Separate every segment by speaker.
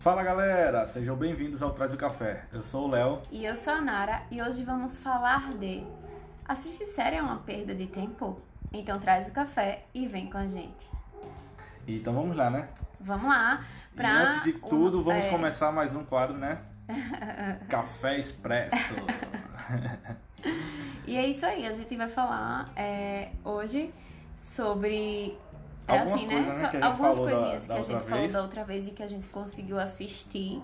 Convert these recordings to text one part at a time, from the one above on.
Speaker 1: Fala galera, sejam bem-vindos ao Traz o Café. Eu sou o Léo.
Speaker 2: E eu sou a Nara e hoje vamos falar de Assistir série é uma perda de tempo? Então traz o café e vem com a gente.
Speaker 1: Então vamos lá, né?
Speaker 2: Vamos lá. Pra
Speaker 1: e antes de tudo,
Speaker 2: um-
Speaker 1: vamos
Speaker 2: é,
Speaker 1: começar mais um quadro, né? Café Expresso.
Speaker 2: E é isso aí, a gente vai falar é, hoje sobre. É
Speaker 1: Algumas
Speaker 2: assim,
Speaker 1: coisas, né, gente
Speaker 2: algumas
Speaker 1: falou da-
Speaker 2: coisinhas
Speaker 1: da
Speaker 2: que a gente falou
Speaker 1: vez.
Speaker 2: da outra vez e que a gente conseguiu assistir,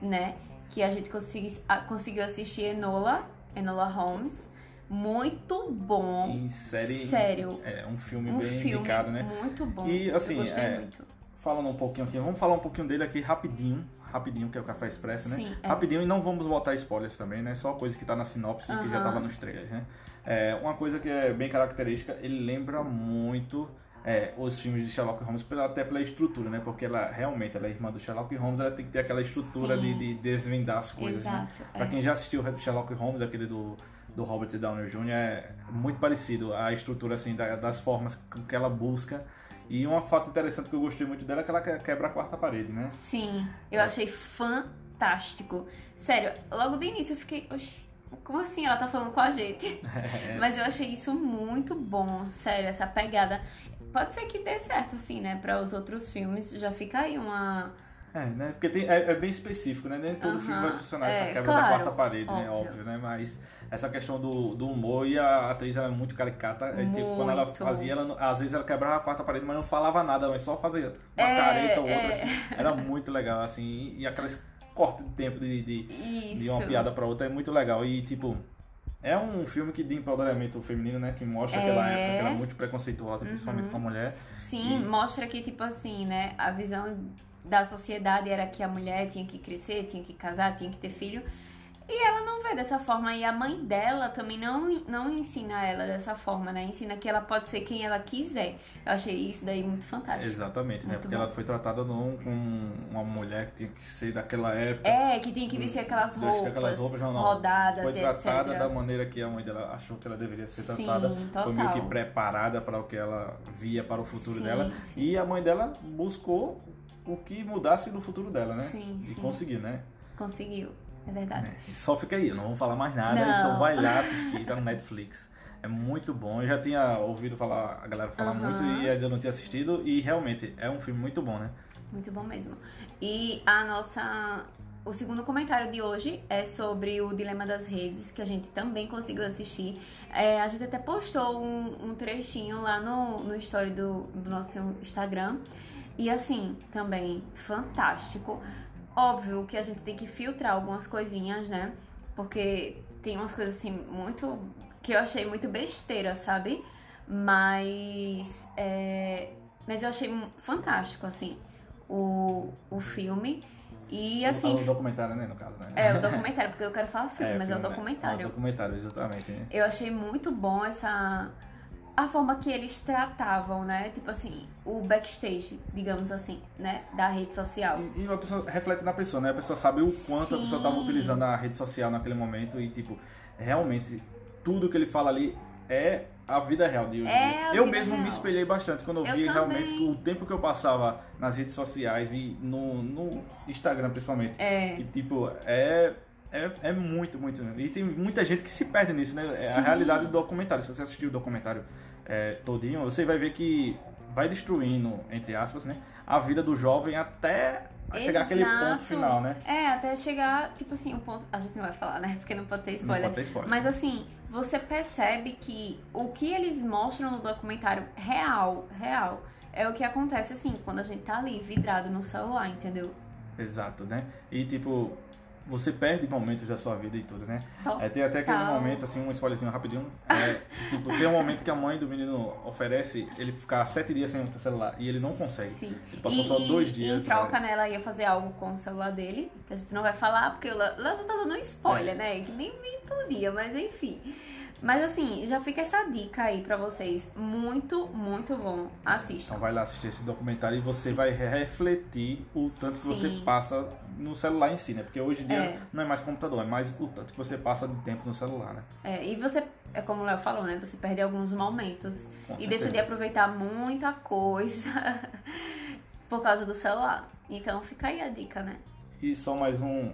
Speaker 2: né? Que a gente consegui, conseguiu assistir Enola, Enola Holmes. Muito bom.
Speaker 1: em série.
Speaker 2: Sério.
Speaker 1: É um filme
Speaker 2: Um
Speaker 1: bem
Speaker 2: filme
Speaker 1: indicado, né?
Speaker 2: muito bom.
Speaker 1: E, assim,
Speaker 2: Eu
Speaker 1: é,
Speaker 2: muito.
Speaker 1: Falando um pouquinho aqui, vamos falar um pouquinho dele aqui rapidinho. Rapidinho, que é o Café Expresso, né?
Speaker 2: Sim, é.
Speaker 1: Rapidinho e não vamos botar spoilers também, né? Só coisa que tá na sinopse e que já tava nos trailers, né? É, uma coisa que é bem característica, ele lembra muito é, os filmes de Sherlock Holmes, pela, até pela estrutura, né? Porque ela realmente ela é irmã do Sherlock Holmes, ela tem que ter aquela estrutura de, de desvendar as coisas, né?
Speaker 2: Exato.
Speaker 1: Pra
Speaker 2: é.
Speaker 1: quem já assistiu o Sherlock Holmes, aquele do, do Robert Downey Jr., é muito parecido a estrutura, assim, da- das formas que ela busca. E um fato interessante que eu gostei muito dela é que ela que- quebra a quarta parede, né?
Speaker 2: Sim, eu achei fantástico. Sério, logo do início eu fiquei, oxi, como assim ela tá falando com a gente? Mas eu achei isso muito bom, sério, essa pegada. Pode ser que dê certo, assim, né, para os outros filmes. Já fica aí uma.
Speaker 1: É, né? Porque tem, é, é bem específico, né? Nem todo
Speaker 2: Aham,
Speaker 1: filme vai funcionar
Speaker 2: é,
Speaker 1: essa quebra
Speaker 2: claro,
Speaker 1: da quarta parede, né?
Speaker 2: óbvio.
Speaker 1: Óbvio, né? Mas essa questão do, do humor e a atriz ela é muito caricata. É, tipo, quando ela
Speaker 2: Muito.
Speaker 1: fazia, ela, às vezes ela quebrava a quarta parede, mas não falava nada, mas só fazia uma
Speaker 2: É,
Speaker 1: careta ou outra,
Speaker 2: é.
Speaker 1: assim. Era muito legal, assim. E, e aqueles cortes de tempo de, de, de uma piada pra outra é muito legal. E, tipo, é um filme que de empoderamento feminino, né? Que mostra
Speaker 2: É.
Speaker 1: aquela época que ela é muito preconceituosa, principalmente com a mulher.
Speaker 2: Sim,
Speaker 1: E-
Speaker 2: mostra que, tipo assim, né, a visão da sociedade era que a mulher tinha que crescer, tinha que casar, tinha que ter filho. E ela não vê dessa forma. E a mãe dela também não, não ensina ela dessa forma, né? Ensina que ela pode ser quem ela quiser. Eu achei isso daí muito fantástico.
Speaker 1: Exatamente, né?
Speaker 2: Muito
Speaker 1: Porque
Speaker 2: bom.
Speaker 1: ela foi tratada num, com uma mulher que tinha que ser daquela época.
Speaker 2: É, que tinha que vestir aquelas
Speaker 1: Vestir
Speaker 2: roupas,
Speaker 1: aquelas roupas, não, não.
Speaker 2: rodadas
Speaker 1: Foi tratada
Speaker 2: etc.
Speaker 1: da maneira que a mãe dela achou que ela deveria ser
Speaker 2: Sim,
Speaker 1: tratada. Foi meio que
Speaker 2: total.
Speaker 1: preparada para o que ela via para o futuro
Speaker 2: Sim,
Speaker 1: dela.
Speaker 2: sim.
Speaker 1: E a mãe dela buscou o que mudasse no futuro dela, né?
Speaker 2: Sim,
Speaker 1: e
Speaker 2: sim.
Speaker 1: conseguiu, né?
Speaker 2: Conseguiu, é verdade.
Speaker 1: É, Só fica aí, não vamos falar mais nada.
Speaker 2: Não.
Speaker 1: Então vai lá assistir, tá no Netflix. É muito bom. Eu já tinha ouvido falar, a galera falar
Speaker 2: Aham.
Speaker 1: muito e ainda não tinha assistido. E realmente é um filme muito bom, né?
Speaker 2: Muito bom mesmo. E a nossa. O segundo comentário de hoje é sobre o Dilema das Redes, que a gente também conseguiu assistir. É, a gente até postou um, um trechinho lá no, no story do, do nosso Instagram. E assim, também fantástico. Óbvio que a gente tem que filtrar algumas coisinhas, né? Porque tem umas coisas assim muito. que eu achei muito besteira, sabe? Mas. é, mas eu achei fantástico, assim, o, o filme. E assim.
Speaker 1: O documentário, né? No caso, né?
Speaker 2: É, o documentário, porque eu quero falar filme, mas é o
Speaker 1: filme, né?
Speaker 2: documentário.
Speaker 1: É o documentário, exatamente. né?
Speaker 2: Eu achei muito bom essa. A forma que eles tratavam, né? Tipo assim, o backstage, digamos assim, né? Da rede social.
Speaker 1: E, e a pessoa reflete na pessoa, né? A pessoa sabe o quanto a pessoa estava
Speaker 2: Sim.
Speaker 1: utilizando a rede social naquele momento e, tipo, realmente tudo que ele fala ali é a vida real de hoje.
Speaker 2: É
Speaker 1: eu mesmo me
Speaker 2: real.
Speaker 1: espelhei bastante quando eu,
Speaker 2: Eu
Speaker 1: vi
Speaker 2: também.
Speaker 1: realmente o tempo que eu passava nas redes sociais e no, no Instagram principalmente.
Speaker 2: É.
Speaker 1: Que, tipo, é. É, é muito, muito. E tem muita gente que se perde nisso, né? É a
Speaker 2: Sim.
Speaker 1: realidade do documentário. Se você assistir o documentário é, todinho, você vai ver que vai destruindo, entre aspas, né? A vida do jovem até chegar àquele ponto final, né?
Speaker 2: É, até chegar, tipo assim, o ponto. A gente não vai falar, né? Porque não pode ter spoiler.
Speaker 1: pode ter spoiler.
Speaker 2: Mas assim, você percebe que o que eles mostram no documentário real, real, é o que acontece assim, quando a gente tá ali, vidrado no celular, entendeu?
Speaker 1: Exato, né? E tipo, você perde momentos da sua vida e tudo, né?
Speaker 2: Total.
Speaker 1: É, tem até aquele momento, assim, um spoilerzinho rapidinho. É, tipo, tem um momento que a mãe do menino oferece ele ficar sete dias sem o celular e ele não consegue.
Speaker 2: Sim.
Speaker 1: Ele passou
Speaker 2: e,
Speaker 1: só
Speaker 2: e-
Speaker 1: dois
Speaker 2: e
Speaker 1: dias.
Speaker 2: em troca, né, ela ia fazer algo com o celular dele, que a gente não vai falar, porque ela, ela já tá dando um spoiler,
Speaker 1: É.
Speaker 2: né? Que nem, nem podia, mas enfim. Mas assim, já fica essa dica aí pra vocês. Muito, muito bom. Assistam.
Speaker 1: Então vai lá assistir esse documentário e você vai refletir o tanto que você
Speaker 2: Sim.
Speaker 1: passa no celular em si, né? Porque hoje em dia
Speaker 2: É.
Speaker 1: não é mais computador, é mais o tanto que você passa de tempo no celular, né?
Speaker 2: É, e você, é como o Léo falou, né? Você perde alguns momentos
Speaker 1: Com
Speaker 2: e
Speaker 1: certeza.
Speaker 2: deixa de aproveitar muita coisa por causa do celular. Então fica aí a dica, né?
Speaker 1: E só mais um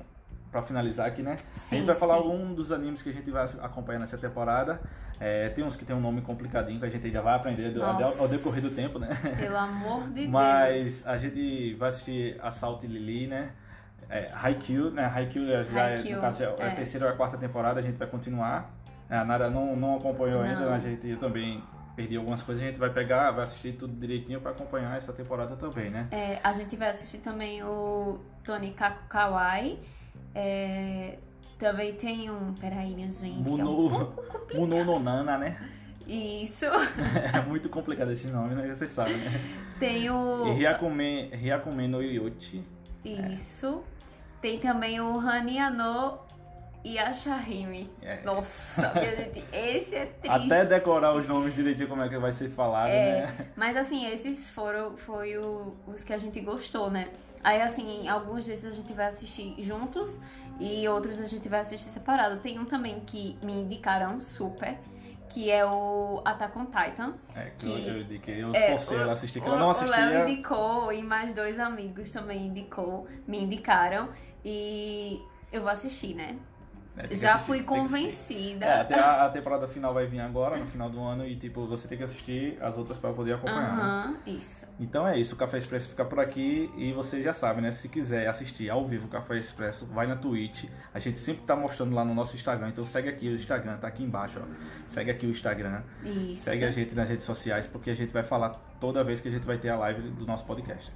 Speaker 1: pra finalizar aqui, né? a
Speaker 2: Sim,
Speaker 1: gente vai falar
Speaker 2: sim.
Speaker 1: um dos animes que a gente vai acompanhar nessa temporada. É, tem uns que tem um nome complicadinho que a gente ainda vai aprender do- ao, ao decorrer do tempo, né?
Speaker 2: Pelo amor de Deus.
Speaker 1: Mas a gente vai assistir Assault Lily, né? É, Haikyuu, né? Haikyuu já já é,
Speaker 2: Haikyuu,
Speaker 1: no caso, é a
Speaker 2: é.
Speaker 1: terceira ou a quarta temporada, a gente vai continuar. É, A Nara não, não acompanhou ainda,
Speaker 2: Não.
Speaker 1: a gente eu também perdi algumas coisas, a gente vai pegar, vai assistir tudo direitinho pra acompanhar essa temporada também, né?
Speaker 2: É, a gente vai assistir também o Tony Kaku Kawaii. É, também tem um. Peraí, minha gente. que é um
Speaker 1: Muno, Muno né?
Speaker 2: Isso.
Speaker 1: É muito complicado esse nome, né? Vocês sabem, né?
Speaker 2: Tem o.
Speaker 1: E Hyakume, Hyakume no Yochi.
Speaker 2: Isso. Tem também o Haniano Yashahime.
Speaker 1: É.
Speaker 2: Nossa, esse é triste.
Speaker 1: Até decorar os nomes direitinho como é que vai ser falado,
Speaker 2: É,
Speaker 1: né?
Speaker 2: mas assim, esses foram foi o- os que a gente gostou, né? Aí assim, alguns desses a gente vai assistir juntos e outros a gente vai assistir separado. Tem um também que me indicaram super, que é o Attack on Titan.
Speaker 1: É, que,
Speaker 2: Que-
Speaker 1: eu, eu, indiquei, eu
Speaker 2: É,
Speaker 1: forcei ela a assistir, que
Speaker 2: o,
Speaker 1: ela não
Speaker 2: O Léo
Speaker 1: assistia.
Speaker 2: indicou e mais dois amigos também indicou, me indicaram e eu vou assistir, né?
Speaker 1: É, que
Speaker 2: Já fui convencida.
Speaker 1: É, até a, a temporada final vai vir agora, no final do ano, e tipo, você tem que assistir as outras pra poder acompanhar. né?
Speaker 2: Aham, isso.
Speaker 1: Então é isso, o Café Expresso fica por aqui e você já sabe, né? Se quiser assistir ao vivo o Café Expresso, vai na Twitch. A gente sempre tá mostrando lá no nosso Instagram, então segue aqui o Instagram, tá aqui embaixo, ó. Segue aqui o Instagram,
Speaker 2: Isso.
Speaker 1: segue a gente nas redes sociais, porque a gente vai falar toda vez que a gente vai ter a live do nosso podcast.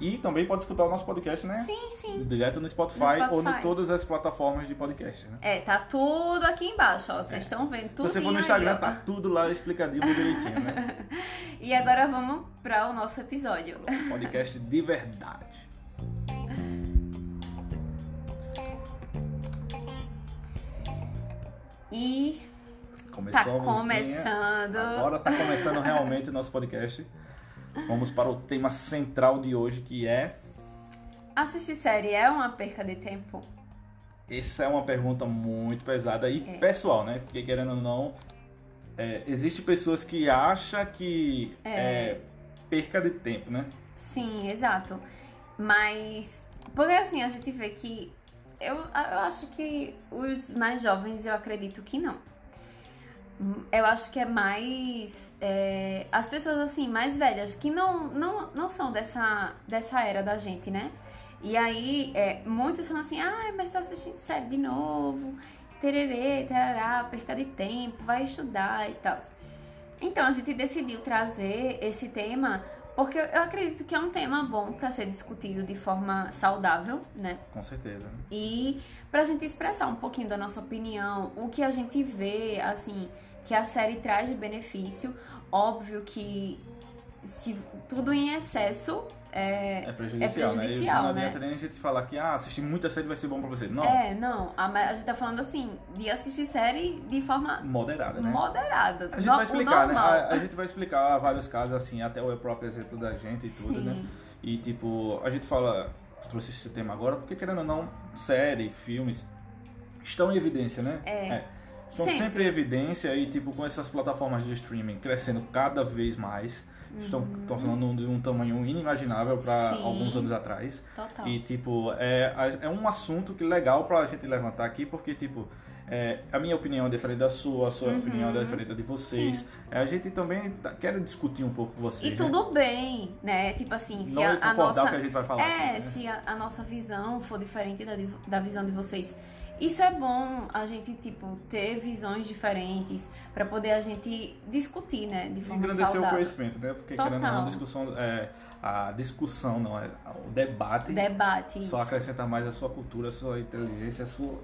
Speaker 1: E também pode escutar o nosso podcast, né?
Speaker 2: Sim, sim.
Speaker 1: Direto no Spotify,
Speaker 2: No Spotify.
Speaker 1: ou em todas as plataformas de podcast, né?
Speaker 2: É, tá tudo aqui embaixo, ó. Vocês estão vendo tudo.
Speaker 1: Se você for no Instagram, tá tudo lá explicadinho, direitinho, né?
Speaker 2: E agora vamos para o nosso episódio.
Speaker 1: Podcast de verdade.
Speaker 2: E
Speaker 1: Começou
Speaker 2: tá começando.
Speaker 1: Agora tá começando realmente o nosso podcast. Vamos para o tema central de hoje, que é...
Speaker 2: Assistir série é uma perca de tempo?
Speaker 1: Essa é uma pergunta muito pesada e
Speaker 2: É.
Speaker 1: pessoal, né? Porque querendo ou não, é, existe pessoas que acham que é.
Speaker 2: É.
Speaker 1: perca de tempo, né?
Speaker 2: Sim, exato. Mas. Porque assim, a gente vê que. Eu, eu acho que os mais jovens, eu acredito que não. Eu acho que é mais. é, as pessoas assim, mais velhas, que não, não, não são dessa, dessa era da gente, né? E aí, é, muitos falam assim, ah, mas tá assistindo série de novo, tererê, tarará, perca de tempo, vai estudar e tal. Então, a gente decidiu trazer esse tema porque eu acredito que é um tema bom para ser discutido de forma saudável, né?
Speaker 1: Com certeza.
Speaker 2: E pra gente expressar um pouquinho da nossa opinião, o que a gente vê, assim, que a série traz de benefício. Óbvio que se tudo em excesso é,
Speaker 1: É prejudicial,
Speaker 2: É prejudicial,
Speaker 1: né? Não
Speaker 2: né?
Speaker 1: adianta nem a gente falar que ah, assistir muita série vai ser bom pra você. Não,
Speaker 2: É, não. A, a gente tá falando assim, de assistir série de forma
Speaker 1: moderada, né?
Speaker 2: moderada.
Speaker 1: A gente
Speaker 2: no-
Speaker 1: vai explicar, né? A, a gente vai explicar vários casos, assim, até o próprio exemplo da gente e tudo,
Speaker 2: Sim.
Speaker 1: né? E tipo, a gente fala, trouxe esse tema agora, porque querendo ou não, série, filmes, estão em evidência, né?
Speaker 2: É.
Speaker 1: Estão
Speaker 2: Sempre.
Speaker 1: sempre em evidência e tipo, com essas plataformas de streaming crescendo cada vez mais, estão tornando de um tamanho inimaginável para
Speaker 2: Uhum.
Speaker 1: Alguns anos atrás.
Speaker 2: Total.
Speaker 1: E, tipo, é, é um assunto que legal pra gente levantar aqui, porque, tipo, é, a minha opinião é diferente da sua, a sua
Speaker 2: Uhum.
Speaker 1: opinião é diferente da de vocês. É, a gente também tá- quer discutir um pouco com vocês.
Speaker 2: E
Speaker 1: né?
Speaker 2: tudo bem, né? Tipo assim, se
Speaker 1: Não
Speaker 2: a, a nossa.
Speaker 1: que a gente vai falar
Speaker 2: É,
Speaker 1: aqui, né?
Speaker 2: se a, a nossa visão for diferente da, da visão de vocês. Isso é bom a gente, tipo, ter visões diferentes pra poder a gente discutir, né? De forma
Speaker 1: Engrandecer o
Speaker 2: saudável.
Speaker 1: conhecimento, né? Porque,
Speaker 2: Total.
Speaker 1: querendo ou não, a discussão, é, a discussão não, é o debate
Speaker 2: Debate, isso.
Speaker 1: só acrescenta mais a sua cultura, a sua inteligência, a sua...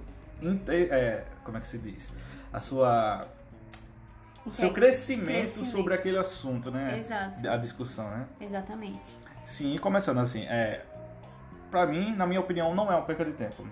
Speaker 1: é, como é que se diz? A sua... O seu crescimento,
Speaker 2: Crescimento.
Speaker 1: sobre aquele assunto, né?
Speaker 2: Exato,
Speaker 1: A discussão, né?
Speaker 2: exatamente.
Speaker 1: Sim, começando assim, é, pra mim, na minha opinião, não é uma perca de tempo.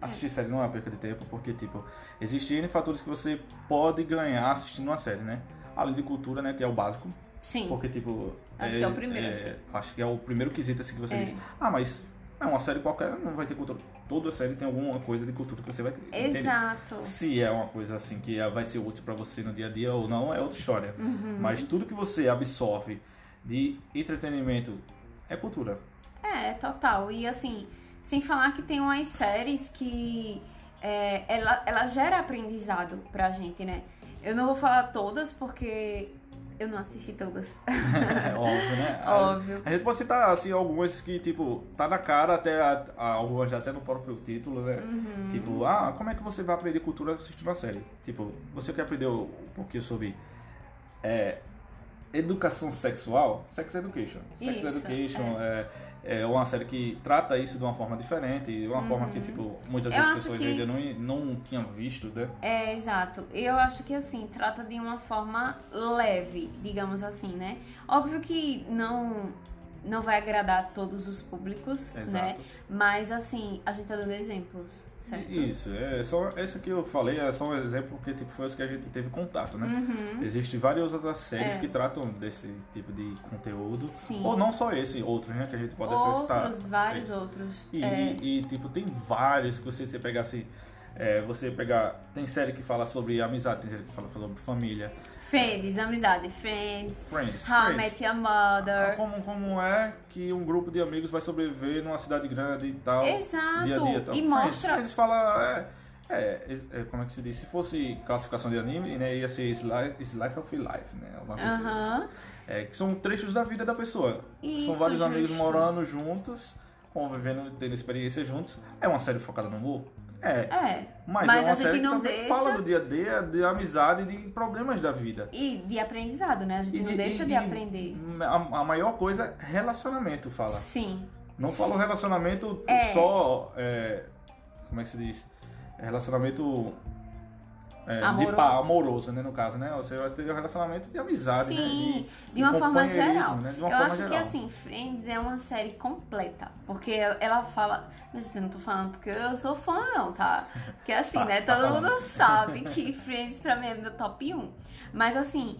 Speaker 1: Assistir série não é uma perca de tempo, porque, tipo, existem fatores que você pode ganhar assistindo uma série, né? Além de cultura, né? Que é o básico.
Speaker 2: Sim.
Speaker 1: Porque, tipo.
Speaker 2: Acho que é o primeiro, assim.
Speaker 1: Acho que é o primeiro quesito, assim, que você
Speaker 2: É.
Speaker 1: diz. Ah, mas é uma série qualquer, não vai ter cultura. Toda série tem alguma coisa de cultura que você vai entender.
Speaker 2: Exato.
Speaker 1: Se é uma coisa assim que vai ser útil pra você no dia a dia ou não, é outra história.
Speaker 2: Uhum.
Speaker 1: Mas tudo que você absorve de entretenimento é cultura.
Speaker 2: É, total. E assim, sem falar que tem umas séries que é, ela, ela gera aprendizado pra gente, né? Eu não vou falar todas porque eu não assisti todas.
Speaker 1: É óbvio, né? A-
Speaker 2: Óbvio.
Speaker 1: A gente pode citar assim algumas que, tipo, tá na cara até a- a- algumas até no próprio título, né?
Speaker 2: Uhum.
Speaker 1: Tipo, ah, como é que você vai aprender cultura assistindo uma série? Tipo, você quer aprender um pouquinho sobre é, educação sexual? Sex Education. Sex
Speaker 2: Isso,
Speaker 1: Education é. é uma série que trata isso de uma forma diferente, de uma forma que, tipo, muitas
Speaker 2: Uhum. Eu
Speaker 1: vezes pessoas
Speaker 2: que-
Speaker 1: ainda não, não tinham visto, né?
Speaker 2: É, exato. Eu acho que assim, trata de uma forma leve, digamos assim, né? Óbvio que não não vai agradar todos os públicos,
Speaker 1: Exato.
Speaker 2: né? Mas assim, a gente tá dando exemplos, certo?
Speaker 1: Isso, é só esse que eu falei é só um exemplo porque tipo, foi os que a gente teve contato, né?
Speaker 2: Uhum.
Speaker 1: Existem várias outras séries
Speaker 2: É.
Speaker 1: que tratam desse tipo de conteúdo.
Speaker 2: Sim.
Speaker 1: Ou não só esse, outros, né? Que a gente pode citar.
Speaker 2: Outros, vários
Speaker 1: Esse.
Speaker 2: outros.
Speaker 1: E,
Speaker 2: é,
Speaker 1: e, tipo, tem vários que você, você pegar assim. É, você pegar. Tem série que fala sobre amizade, tem série que fala sobre família.
Speaker 2: Friends, amizade, Friends,
Speaker 1: Friends.
Speaker 2: How I. Met Your
Speaker 1: Ah,
Speaker 2: Mother.
Speaker 1: Como, como é que um grupo de amigos vai sobreviver numa cidade grande e tal.
Speaker 2: Exato.
Speaker 1: Dia a dia e tal.
Speaker 2: E
Speaker 1: Friends,
Speaker 2: mostra.
Speaker 1: Friends fala. É, é, é, como é que se diz? Se fosse classificação de anime, né, ia ser Slice, Slice of Life, né? Alguma coisa assim.
Speaker 2: Aham.
Speaker 1: É, que são trechos da vida da pessoa.
Speaker 2: Isso,
Speaker 1: são vários amigos
Speaker 2: justo.
Speaker 1: morando juntos, convivendo, tendo experiência juntos. É uma série focada no humor? É.
Speaker 2: É.
Speaker 1: Mas,
Speaker 2: Mas
Speaker 1: é
Speaker 2: a gente não deixa-
Speaker 1: fala do dia a dia, de amizade e de problemas da vida.
Speaker 2: E de aprendizado, né? A gente
Speaker 1: E
Speaker 2: não
Speaker 1: de-
Speaker 2: deixa
Speaker 1: e-
Speaker 2: de
Speaker 1: e
Speaker 2: aprender.
Speaker 1: A, a maior coisa é relacionamento, fala.
Speaker 2: Sim.
Speaker 1: Não fala o relacionamento
Speaker 2: É.
Speaker 1: só. é, como é que se diz? É Relacionamento. É, de
Speaker 2: Amoroso.
Speaker 1: pá, amoroso, né? No caso, né? Você vai ter um relacionamento de amizade, né?
Speaker 2: Sim, de, uma forma
Speaker 1: companheirismo,
Speaker 2: geral.
Speaker 1: né? De uma
Speaker 2: eu
Speaker 1: forma
Speaker 2: acho
Speaker 1: geral.
Speaker 2: que assim, Friends é uma série completa. Porque ela fala. Mas eu não tô falando porque eu sou fã, não, tá? Porque assim,
Speaker 1: Tá,
Speaker 2: né?
Speaker 1: tá
Speaker 2: Todo
Speaker 1: falando.
Speaker 2: mundo sabe que Friends pra mim é meu top 1. Mas assim.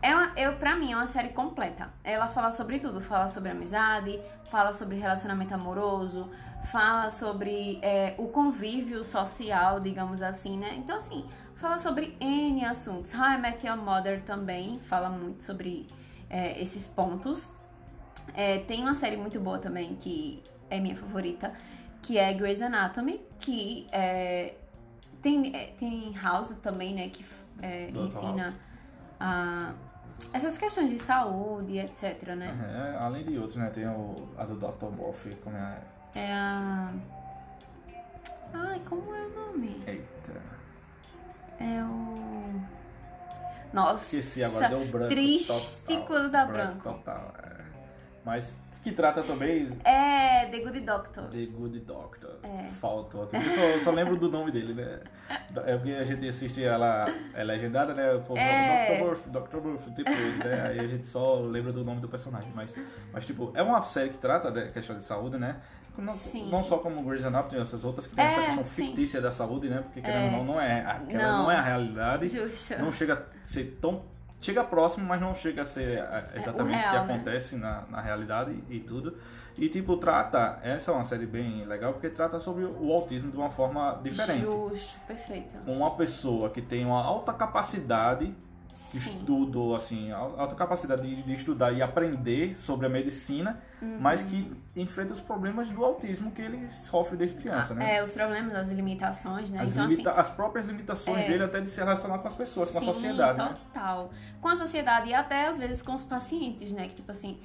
Speaker 2: É uma, eu, pra mim, é uma série completa. Ela fala sobre tudo. Fala sobre amizade, fala sobre relacionamento amoroso, fala sobre é, o convívio social, digamos assim, né? Então, assim, fala sobre N assuntos. How I Met Your Mother também fala muito sobre é, esses pontos. É, tem uma série muito boa também, que é minha favorita, que é Grey's Anatomy, que é, tem, é, tem House também, né, que é,
Speaker 1: Doutor
Speaker 2: ensina a, essas questões de saúde, etc, né?
Speaker 1: É, além de outros, né? Tem o, a do Dr. Murphy, como é.
Speaker 2: É a... Ai, como é o nome?
Speaker 1: Eita.
Speaker 2: É o... Nossa,
Speaker 1: Esqueci agora, deu branco.
Speaker 2: triste
Speaker 1: total,
Speaker 2: quando dá branco.
Speaker 1: Total, é. Mas que trata também
Speaker 2: É The Good Doctor.
Speaker 1: The Good Doctor.
Speaker 2: É.
Speaker 1: Faltou. Eu só, só lembro do nome dele, né? É porque a gente assiste ela, é legendada, né? O povo
Speaker 2: É.
Speaker 1: Dr. Murphy, Dr. Murphy, o tempo todo, né? Aí a gente só lembra do nome do personagem. Mas, mas tipo, é uma série que trata da questão de saúde, né? Não, não só como Grey's Anatomy, essas outras que tem essa
Speaker 2: É,
Speaker 1: questão
Speaker 2: sim.
Speaker 1: fictícia da saúde, né? Porque querendo
Speaker 2: É.
Speaker 1: ou não, não é, aquela
Speaker 2: Não.
Speaker 1: não é a realidade. Não chega a ser tão. Chega próximo, mas não chega a ser é, exatamente o,
Speaker 2: real,
Speaker 1: que
Speaker 2: né?
Speaker 1: acontece na, na realidade e, e tudo. E tipo, trata. Essa é uma série bem legal porque trata sobre o autismo de uma forma diferente.
Speaker 2: Justo, perfeito.
Speaker 1: Uma pessoa que tem uma alta capacidade de
Speaker 2: Sim.
Speaker 1: estudo, assim, al- alta capacidade de, de estudar e aprender sobre a medicina,
Speaker 2: Uhum.
Speaker 1: mas que enfrenta os problemas do autismo que ele sofre desde criança, né?
Speaker 2: É, os problemas, as limitações, né?
Speaker 1: As,
Speaker 2: então,
Speaker 1: limita-
Speaker 2: assim,
Speaker 1: as próprias limitações
Speaker 2: é.
Speaker 1: dele até de se relacionar com as pessoas, com a
Speaker 2: sim,
Speaker 1: sociedade, né?
Speaker 2: total. Com a sociedade e até às vezes com os pacientes, né? Que tipo assim,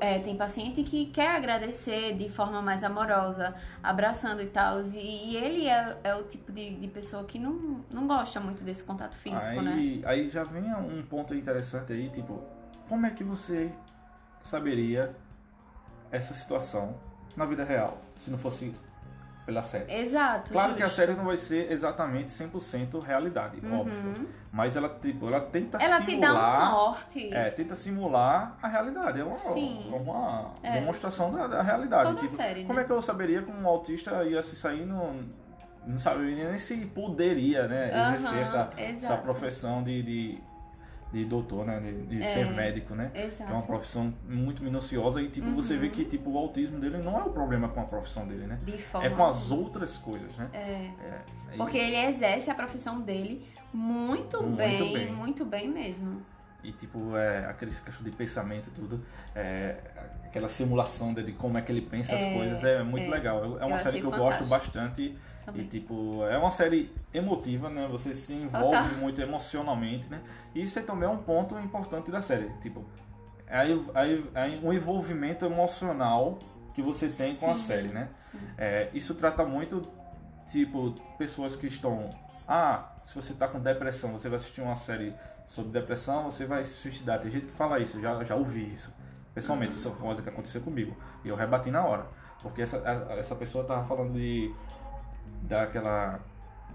Speaker 2: é, tem paciente que quer agradecer de forma mais amorosa, abraçando e tal. E, e ele é, é o tipo de, de pessoa que não, não gosta muito desse contato físico,
Speaker 1: aí,
Speaker 2: né?
Speaker 1: aí já vem um ponto interessante aí, tipo, como é que você saberia essa situação na vida real, se não fosse pela série?
Speaker 2: Exato.
Speaker 1: Claro que a
Speaker 2: justo.
Speaker 1: série não vai ser exatamente 100% realidade, óbvio. Mas ela, tipo, ela tenta
Speaker 2: Uhum. Ela te dá um
Speaker 1: simular...
Speaker 2: norte.
Speaker 1: É, tenta simular a realidade. É uma,
Speaker 2: Sim.
Speaker 1: uma
Speaker 2: É.
Speaker 1: demonstração da, da realidade.
Speaker 2: Toda
Speaker 1: tipo,
Speaker 2: série,
Speaker 1: como
Speaker 2: né?
Speaker 1: é que eu saberia que um autista ia se sair no, não saberia nem se poderia, né, exercer
Speaker 2: Aham,
Speaker 1: essa, essa profissão de, de, de doutor, né, de, de
Speaker 2: É,
Speaker 1: ser médico, né?
Speaker 2: Exato.
Speaker 1: Que é uma profissão muito minuciosa e, tipo, você
Speaker 2: Uhum.
Speaker 1: vê que, tipo, o autismo dele não é o problema com a profissão dele, né?
Speaker 2: De forma
Speaker 1: É com as outras coisas, né?
Speaker 2: É.
Speaker 1: É,
Speaker 2: Porque ele exerce a profissão dele muito,
Speaker 1: Muito
Speaker 2: bem,
Speaker 1: bem.
Speaker 2: muito bem mesmo.
Speaker 1: E tipo, é, aquele questão de pensamento e tudo, é, aquela simulação de, de como é que ele pensa as
Speaker 2: É,
Speaker 1: coisas é muito
Speaker 2: é.
Speaker 1: legal. É
Speaker 2: Eu
Speaker 1: uma série
Speaker 2: achei
Speaker 1: que eu
Speaker 2: fantástico.
Speaker 1: gosto bastante
Speaker 2: Também.
Speaker 1: e tipo, é uma série emotiva, né? Você se envolve
Speaker 2: Ah, tá.
Speaker 1: muito emocionalmente, né? E isso aí também é um ponto importante da série, tipo, é, aí- aí- aí um envolvimento emocional que você tem com a
Speaker 2: Sim,
Speaker 1: série, né?
Speaker 2: sim.
Speaker 1: É, isso trata muito, tipo, pessoas que estão. Ah, se você tá com depressão, você vai assistir uma série sobre depressão, você vai se suicidar. Tem gente que fala isso, já, já ouvi isso. Pessoalmente, isso é uma coisa que aconteceu comigo. E eu rebati na hora. Porque essa, essa pessoa tava falando de. daquela.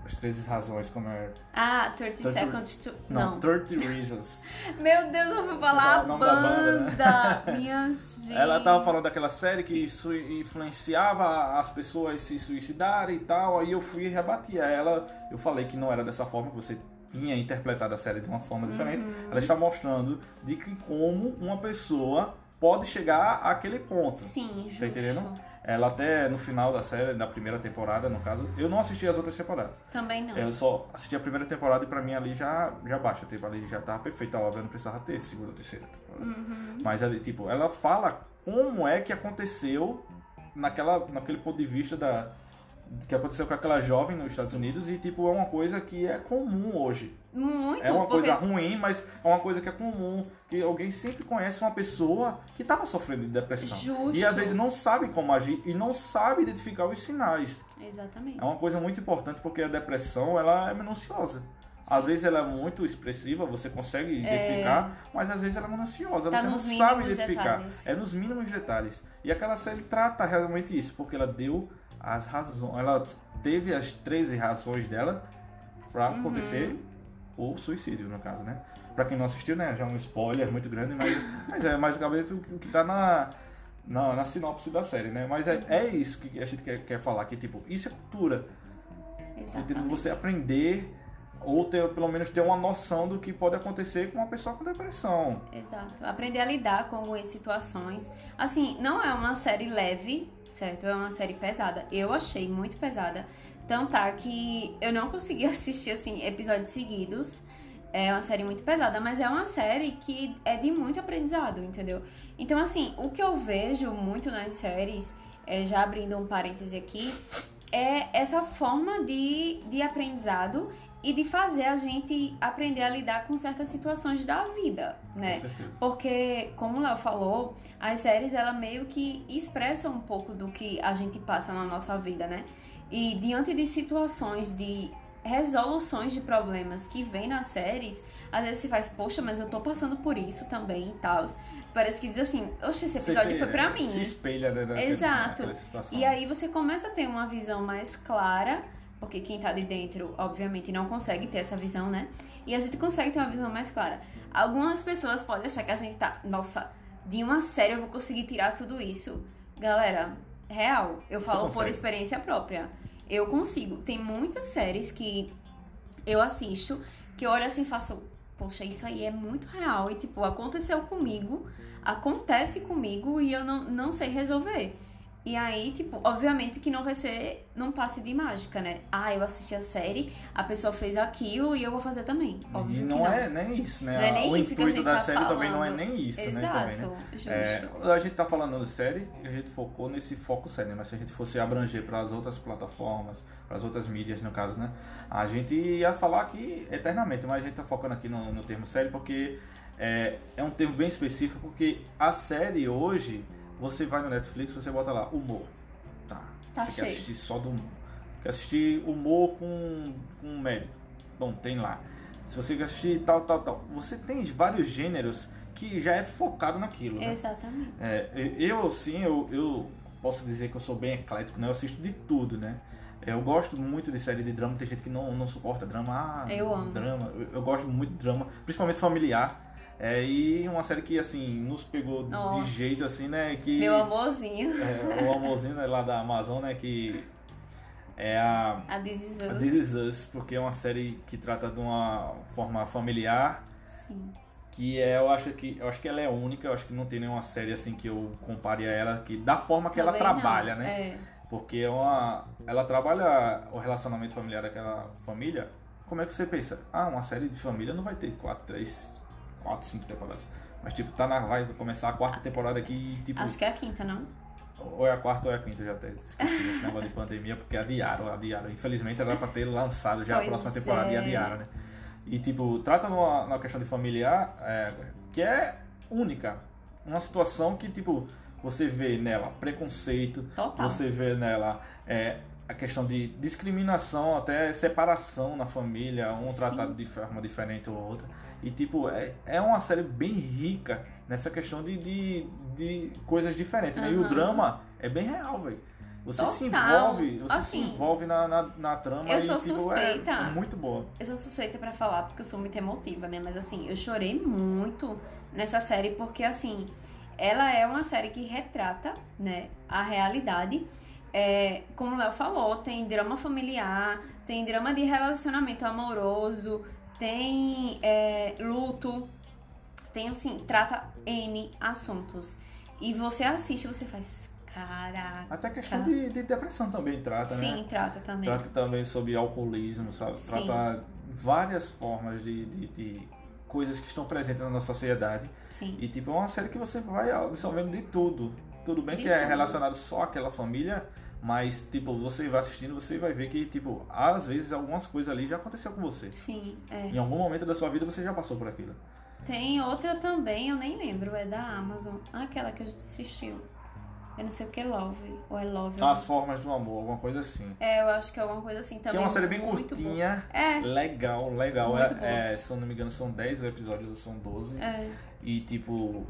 Speaker 1: as 13 razões, como é.
Speaker 2: Ah, 30
Speaker 1: 30
Speaker 2: Seconds to...
Speaker 1: Não,
Speaker 2: Não.
Speaker 1: 30 Reasons.
Speaker 2: Meu Deus, eu vou falar
Speaker 1: fala
Speaker 2: a
Speaker 1: o nome da banda, né?
Speaker 2: banda. Minha gente.
Speaker 1: Ela tava falando daquela série que isso influenciava as pessoas se suicidarem e tal. Aí eu fui e rebati a ela. Eu falei que não era dessa forma, que você tinha interpretado a série de uma forma diferente.
Speaker 2: Uhum.
Speaker 1: Ela está mostrando de que como uma pessoa pode chegar àquele ponto.
Speaker 2: Sim, justo.
Speaker 1: Tá entendendo? Ela até no final da série, da primeira temporada, no caso, eu não assisti as outras temporadas.
Speaker 2: Também não.
Speaker 1: Eu só assisti a primeira temporada e pra mim ali já, já baixa. Tipo, ali já tá perfeita a obra, não precisava ter segunda ou terceira temporada.
Speaker 2: Uhum.
Speaker 1: Mas ali, tipo, ela fala como é que aconteceu naquela, naquele ponto de vista da que aconteceu com aquela jovem nos Estados Unidos e tipo é uma coisa que é comum hoje.
Speaker 2: Muito,
Speaker 1: É uma
Speaker 2: porque...
Speaker 1: coisa ruim, mas é uma coisa que é comum, que alguém sempre conhece uma pessoa que estava sofrendo de depressão.
Speaker 2: Justo.
Speaker 1: E às vezes não sabe como agir e não sabe identificar os sinais.
Speaker 2: Exatamente.
Speaker 1: É uma coisa muito importante porque a depressão ela é minuciosa. Às vezes ela é muito expressiva, você consegue identificar, mas às vezes ela é minuciosa,
Speaker 2: Tá
Speaker 1: você não sabe identificar.
Speaker 2: detalhes.
Speaker 1: É nos mínimos detalhes. E aquela série trata realmente isso, porque ela deu as razões, ela teve as 13 razões dela pra
Speaker 2: Uhum.
Speaker 1: acontecer o suicídio, no caso, né? Pra quem não assistiu, né, já é um spoiler muito grande, mas, mas é basicamente o que tá na, na, na sinopse da série, né? Mas é, é isso que a gente quer, quer falar, que tipo, isso é cultura.
Speaker 2: Exatamente.
Speaker 1: Você aprender ou ter, pelo menos ter uma noção do que pode acontecer com uma pessoa com depressão.
Speaker 2: Exato. Aprender a lidar com algumas situações. Assim, não é uma série leve, certo? É uma série pesada. Eu achei muito pesada. Então tá que eu não consegui assistir, assim, episódios seguidos. É uma série muito pesada, mas é uma série que é de muito aprendizado, entendeu? Então, assim, o que eu vejo muito nas séries, é, já abrindo um parêntese aqui, é essa forma de, de aprendizado e de fazer a gente aprender a lidar com certas situações da vida, né?
Speaker 1: Com.
Speaker 2: Porque, como o Léo falou, as séries, ela meio que expressam um pouco do que a gente passa na nossa vida, né? E diante de situações de resoluções de problemas que vem nas séries, às vezes se faz, poxa, mas eu tô passando por isso também e tal. Parece que diz assim, oxe, esse episódio
Speaker 1: se-
Speaker 2: foi pra mim.
Speaker 1: Se espelha, né? naquele-
Speaker 2: Exato. E aí você começa a ter uma visão mais clara, porque quem tá de dentro, obviamente, não consegue ter essa visão, né? E a gente consegue ter uma visão mais clara. Algumas pessoas podem achar que a gente tá, nossa, de uma série eu vou conseguir tirar tudo isso. Galera, real, eu
Speaker 1: Você
Speaker 2: falo por experiência própria. Eu consigo. Tem muitas séries que eu assisto que eu olho assim e faço, poxa, isso aí é muito real. E tipo, aconteceu comigo, acontece comigo e eu não, não sei resolver. E aí, tipo, obviamente que não vai ser num passe de mágica, né? Ah, eu assisti a série, a pessoa fez aquilo e eu vou fazer também.
Speaker 1: E
Speaker 2: Óbvio
Speaker 1: não
Speaker 2: que não.
Speaker 1: é nem isso, né?
Speaker 2: Não é nem
Speaker 1: o
Speaker 2: isso que a
Speaker 1: intuito
Speaker 2: gente
Speaker 1: da
Speaker 2: tá
Speaker 1: série também não é
Speaker 2: falando.
Speaker 1: nem isso, né?
Speaker 2: Exato,
Speaker 1: Também, né?
Speaker 2: justo.
Speaker 1: É, a gente tá falando de série, a gente focou nesse foco série, né? mas se a gente fosse abranger para as outras plataformas, para as outras mídias, no caso, né? A gente ia falar aqui eternamente, mas a gente tá focando aqui no, no termo série porque é, é um termo bem específico, porque a série hoje, você vai no Netflix, você bota lá humor. Tá.
Speaker 2: Tá
Speaker 1: você
Speaker 2: cheio.
Speaker 1: quer assistir só do humor. Quer assistir humor com, com um médico. Bom, tem lá. Se você quer assistir tal, tal, tal. Você tem vários gêneros que já é focado naquilo. Né?
Speaker 2: Exatamente.
Speaker 1: É, eu, sim, eu, eu posso dizer que eu sou bem eclético, né? Eu assisto de tudo, né? Eu gosto muito de série de drama, tem gente que não, não suporta drama. Ah,
Speaker 2: Eu amo.
Speaker 1: Drama. Eu, eu gosto muito de drama, principalmente familiar. É, e uma série que, assim, nos pegou
Speaker 2: Nossa.
Speaker 1: de jeito, assim, né? Que,
Speaker 2: Meu amorzinho.
Speaker 1: é, o amorzinho né, lá da Amazon, né? Que é a,
Speaker 2: A This Is
Speaker 1: a
Speaker 2: Us.
Speaker 1: This Is Us, porque é uma série que trata de uma forma familiar,
Speaker 2: Sim.
Speaker 1: que é, eu acho que eu acho que ela é única, eu acho que não tem nenhuma série assim que eu compare a ela, que da forma que ela
Speaker 2: Também não.
Speaker 1: trabalha, né?
Speaker 2: É.
Speaker 1: Porque é uma, ela trabalha o relacionamento familiar daquela família. Como é que você pensa? Ah, uma série de família não vai ter quatro, três, quatro, cinco temporadas. Mas tipo, tá na, vai começar a quarta temporada aqui e tipo.
Speaker 2: Acho que é a quinta, não?
Speaker 1: Ou é a quarta ou é a quinta, já até esqueci esse negócio de pandemia, porque adiaram, adiaram. Infelizmente era pra ter lançado já a
Speaker 2: Pois
Speaker 1: próxima temporada e
Speaker 2: é.
Speaker 1: adiaram, né? E tipo, trata numa, numa questão de familiar é, que é única. Uma situação que, tipo, você vê nela preconceito,
Speaker 2: Total.
Speaker 1: você vê nela é, a questão de discriminação, até separação na família, um
Speaker 2: Sim.
Speaker 1: tratado de forma diferente ou outra. E tipo, é, é uma série bem rica nessa questão de, de, de coisas diferentes, né? E o drama é bem real, velho. Você se
Speaker 2: Total.
Speaker 1: envolve, você
Speaker 2: Assim,
Speaker 1: se envolve na, na, na trama
Speaker 2: eu
Speaker 1: e
Speaker 2: sou
Speaker 1: tipo,
Speaker 2: suspeita.
Speaker 1: é muito boa.
Speaker 2: Eu sou suspeita pra falar porque eu sou muito emotiva, né? Mas assim, eu chorei muito nessa série porque assim, ela é uma série que retrata, né, a realidade. É, como o Léo falou, tem drama familiar, tem drama de relacionamento amoroso, tem é, luto, tem assim, trata N assuntos. E você assiste e você faz, caraca.
Speaker 1: Até questão de, de depressão também trata,
Speaker 2: Sim,
Speaker 1: né?
Speaker 2: trata também.
Speaker 1: Trata também sobre alcoolismo, sabe?
Speaker 2: Sim.
Speaker 1: Trata várias formas de, de, de coisas que estão presentes na nossa sociedade.
Speaker 2: Sim.
Speaker 1: E tipo, é uma série que você vai absorvendo de tudo. Tudo bem
Speaker 2: De
Speaker 1: que é
Speaker 2: tudo.
Speaker 1: relacionado só àquela família, mas tipo, você vai assistindo, você vai ver que, tipo, às vezes algumas coisas ali já aconteceu com você.
Speaker 2: Sim, é.
Speaker 1: Em algum momento da sua vida você já passou por aquilo.
Speaker 2: Tem outra também, eu nem lembro, é da Amazon. Ah, Aquela que a gente assistiu. Eu não sei o que é Love, ou é Love.
Speaker 1: As formas do amor, alguma coisa assim.
Speaker 2: É, eu acho que é alguma coisa assim também.
Speaker 1: que é uma série bem curtinha.
Speaker 2: É,
Speaker 1: legal, legal. É, é, se eu não me engano, são 10 episódios ou são 12.
Speaker 2: é,
Speaker 1: E tipo,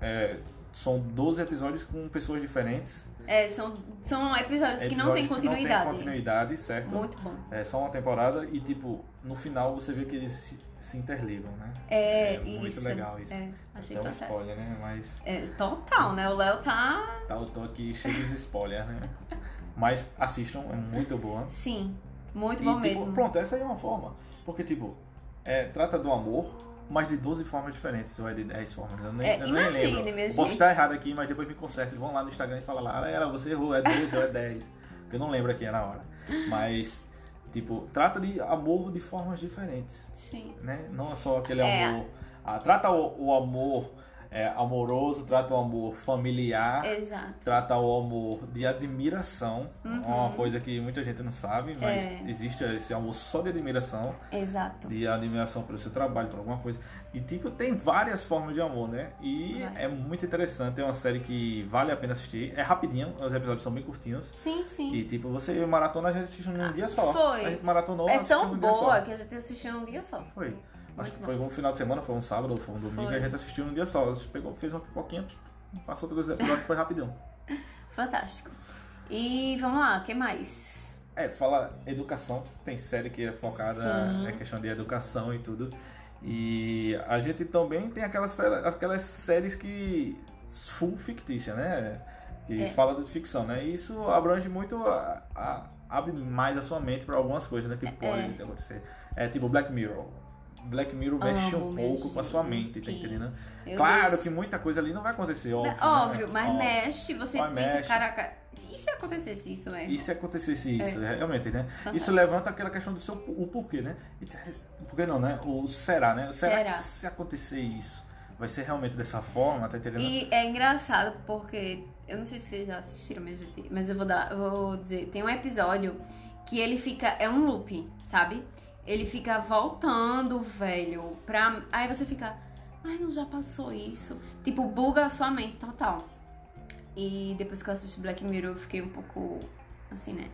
Speaker 1: é, são 12 episódios com pessoas diferentes.
Speaker 2: é, são, são episódios que não
Speaker 1: Episódios
Speaker 2: tem
Speaker 1: que
Speaker 2: continuidade.
Speaker 1: Não tem continuidade, certo?
Speaker 2: Muito bom.
Speaker 1: É só uma temporada e tipo, no final você vê que eles se, interligam, né?
Speaker 2: É,
Speaker 1: muito
Speaker 2: isso.
Speaker 1: legal isso.
Speaker 2: É, achei
Speaker 1: Até um spoiler, né? Mas
Speaker 2: É, total, né? O Léo tá.
Speaker 1: tá, eu tô aqui cheio de spoiler, né? Mas assistam, é muito boa.
Speaker 2: Sim, muito
Speaker 1: e
Speaker 2: bom
Speaker 1: tipo,
Speaker 2: mesmo.
Speaker 1: pronto, essa aí é uma forma. Porque tipo, é, trata do amor, mas de 12 formas diferentes, ou é de 10 formas. Eu nem,
Speaker 2: É,
Speaker 1: eu nem
Speaker 2: imagine,
Speaker 1: lembro.
Speaker 2: minha
Speaker 1: Posso estar errado aqui, mas depois me consertem. Vão lá no Instagram e falam lá, ah, ela, você errou, é 12 ou é 10. Porque eu não lembro aqui na hora. Mas, tipo, trata de amor de formas diferentes.
Speaker 2: Sim.
Speaker 1: né? Não é só aquele
Speaker 2: É.
Speaker 1: amor. Ah, trata o, o amor é, amoroso, trata o amor familiar,
Speaker 2: Exato.
Speaker 1: trata o amor de admiração,
Speaker 2: Uhum.
Speaker 1: uma coisa que muita gente não sabe, mas
Speaker 2: É.
Speaker 1: existe esse amor só de admiração,
Speaker 2: Exato.
Speaker 1: de admiração pelo seu trabalho, por alguma coisa. E tipo, tem várias formas de amor, né? E
Speaker 2: Várias.
Speaker 1: é muito interessante, é uma série que vale a pena assistir. É rapidinho, os episódios são bem curtinhos.
Speaker 2: Sim, sim.
Speaker 1: E tipo, você maratona a gente assiste num dia só.
Speaker 2: foi.
Speaker 1: A gente maratonou
Speaker 2: é
Speaker 1: assistiu
Speaker 2: tão boa que a gente assistiu num dia só.
Speaker 1: Foi. Acho que foi um final de semana, foi um sábado ou foi um domingo,
Speaker 2: Foi.
Speaker 1: a gente assistiu num dia só. A gente pegou, fez uma pipoquinha, passou todos os episódios, foi rapidão.
Speaker 2: Fantástico. E vamos lá, o que mais?
Speaker 1: É, fala educação, tem série que é focada
Speaker 2: Sim.
Speaker 1: na questão de educação e tudo. E a gente também tem aquelas, aquelas séries que full fictícia, né? Que
Speaker 2: É.
Speaker 1: fala de ficção, né? E isso abrange muito, a, a- abre mais a sua mente para algumas coisas né, que podem acontecer. É tipo Black Mirror. Black Mirror mexe
Speaker 2: Amo,
Speaker 1: um pouco com a sua mente, tá entendendo?
Speaker 2: Meu
Speaker 1: claro
Speaker 2: Deus.
Speaker 1: que muita coisa ali não vai acontecer, óbvio. né?
Speaker 2: Óbvio, mas
Speaker 1: Óbvio.
Speaker 2: mexe, você
Speaker 1: Mas
Speaker 2: pensa,
Speaker 1: mexe.
Speaker 2: caraca, e se acontecesse isso, né?
Speaker 1: E se acontecesse isso, realmente, né?
Speaker 2: Fantástico.
Speaker 1: Isso levanta aquela questão do seu o porquê, né? Por que não, né? O será, né? Será,
Speaker 2: Será?
Speaker 1: que se acontecer isso, vai ser realmente dessa forma, tá entendendo?
Speaker 2: E é engraçado porque eu não sei se vocês já assistiram, mas eu vou dar, eu vou dizer, tem um episódio que ele fica é um loop, sabe? Ele fica voltando, velho, pra aí você fica, ai, não já passou isso. Tipo, buga a sua mente total. E depois que eu assisti Black Mirror, eu fiquei um pouco assim, né?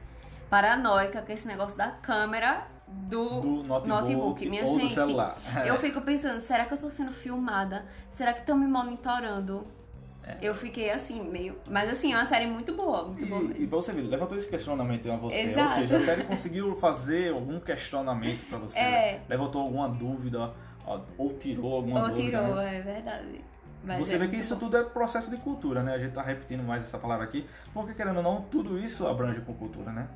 Speaker 2: Paranoica com esse negócio da câmera do,
Speaker 1: do notebook,
Speaker 2: Minha
Speaker 1: ou
Speaker 2: gente,
Speaker 1: do celular.
Speaker 2: eu fico pensando, será que eu tô sendo filmada? Será que estão me monitorando?
Speaker 1: É.
Speaker 2: Eu fiquei assim, meio. Mas assim, é uma série muito boa, muito boa
Speaker 1: E, e
Speaker 2: mesmo.
Speaker 1: pra você ver, levantou esse questionamento a você. Ou
Speaker 2: Exato.
Speaker 1: seja, a série conseguiu fazer algum questionamento pra você.
Speaker 2: É.
Speaker 1: Levantou alguma dúvida, ou tirou alguma
Speaker 2: Ou
Speaker 1: dúvida.
Speaker 2: tirou,
Speaker 1: né?
Speaker 2: é verdade. Mas
Speaker 1: Você
Speaker 2: é
Speaker 1: vê que isso
Speaker 2: bom.
Speaker 1: tudo é processo de cultura, né? A gente tá repetindo mais essa palavra aqui, porque querendo ou não, tudo isso abrange com cultura, né?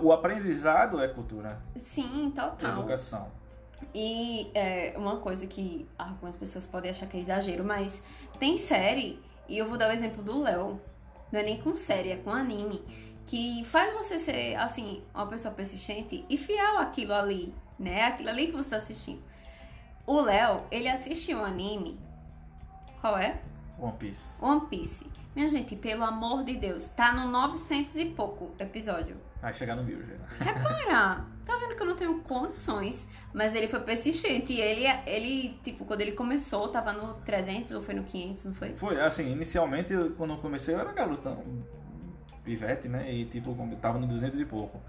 Speaker 1: O aprendizado é cultura,
Speaker 2: Sim, total.
Speaker 1: educação.
Speaker 2: E é, uma coisa que algumas pessoas podem achar que é exagero, mas tem série, e eu vou dar o exemplo do Léo, não é nem com série, é com anime, que faz você ser, assim, uma pessoa persistente e fiel àquilo ali, né? Aquilo ali que você tá assistindo. O Léo, ele assiste um anime, qual é?
Speaker 1: One Piece.
Speaker 2: One Piece. Minha gente, pelo amor de Deus, tá no 900 e pouco episódio.
Speaker 1: Vai chegar no mil já.
Speaker 2: Repara, tá vendo que eu não tenho condições, mas ele foi persistente e ele, ele, tipo, quando ele começou, tava no 300 ou foi no 500, não foi?
Speaker 1: Foi, assim, inicialmente, quando eu comecei, eu era garotão, pivete, né? E, tipo, tava no 200 e pouco.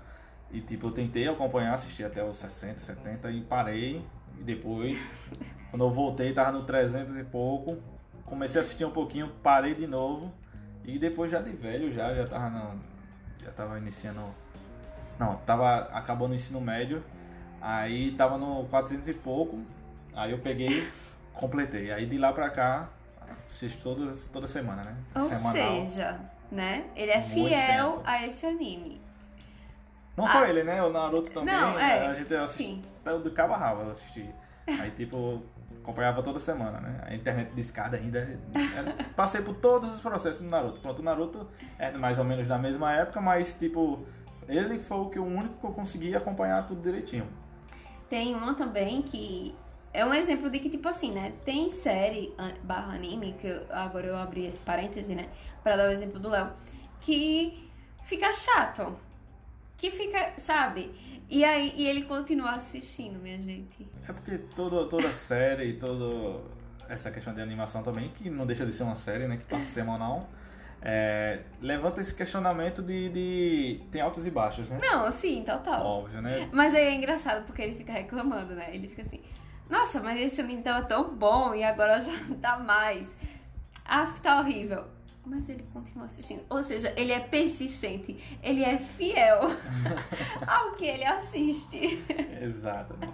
Speaker 1: E, tipo, eu tentei acompanhar, assistir até os 60, 70 e parei. E depois, quando eu voltei, tava no 300 e pouco. Comecei a assistir um pouquinho, parei de novo. E depois, já de velho, já, já tava no, Já tava iniciando... Não, tava acabando o ensino médio. Aí tava no 400 e pouco. Aí eu peguei, completei. Aí de lá pra cá, assisto toda, toda semana, né?
Speaker 2: Ou
Speaker 1: Semanal.
Speaker 2: seja, né? Ele é
Speaker 1: Muito
Speaker 2: fiel
Speaker 1: tempo.
Speaker 2: a esse anime.
Speaker 1: Não só
Speaker 2: Ah.
Speaker 1: ele, né? O Naruto também.
Speaker 2: Não, é,
Speaker 1: A gente o do cabo a rabo eu assisti. Aí, tipo, acompanhava toda semana, né? A internet de escada ainda. Passei por todos os processos do Naruto. Pronto, o Naruto é mais ou menos da mesma época, mas, tipo, ele foi o, que, o único que eu consegui acompanhar tudo direitinho.
Speaker 2: Tem uma também que é um exemplo de que, tipo assim, né? Tem série barra anime, que eu- agora eu abri esse parêntese, né? Pra dar o exemplo do Léo, que fica chato. Que fica, sabe? E aí e ele continua assistindo, minha gente.
Speaker 1: É porque toda, toda série e toda essa questão de animação também, que não deixa de ser uma série, né? Que passa semanal, é, levanta esse questionamento de, de. tem altos e baixos, né?
Speaker 2: Não, assim, total.
Speaker 1: Óbvio, né?
Speaker 2: Mas aí é engraçado porque ele fica reclamando, né? Ele fica assim, nossa, mas esse anime tava tão bom e agora já não tá mais. Ah, tá horrível. Mas ele continua assistindo. Ou seja, ele é persistente. Ele é fiel ao que ele assiste.
Speaker 1: Exato, né?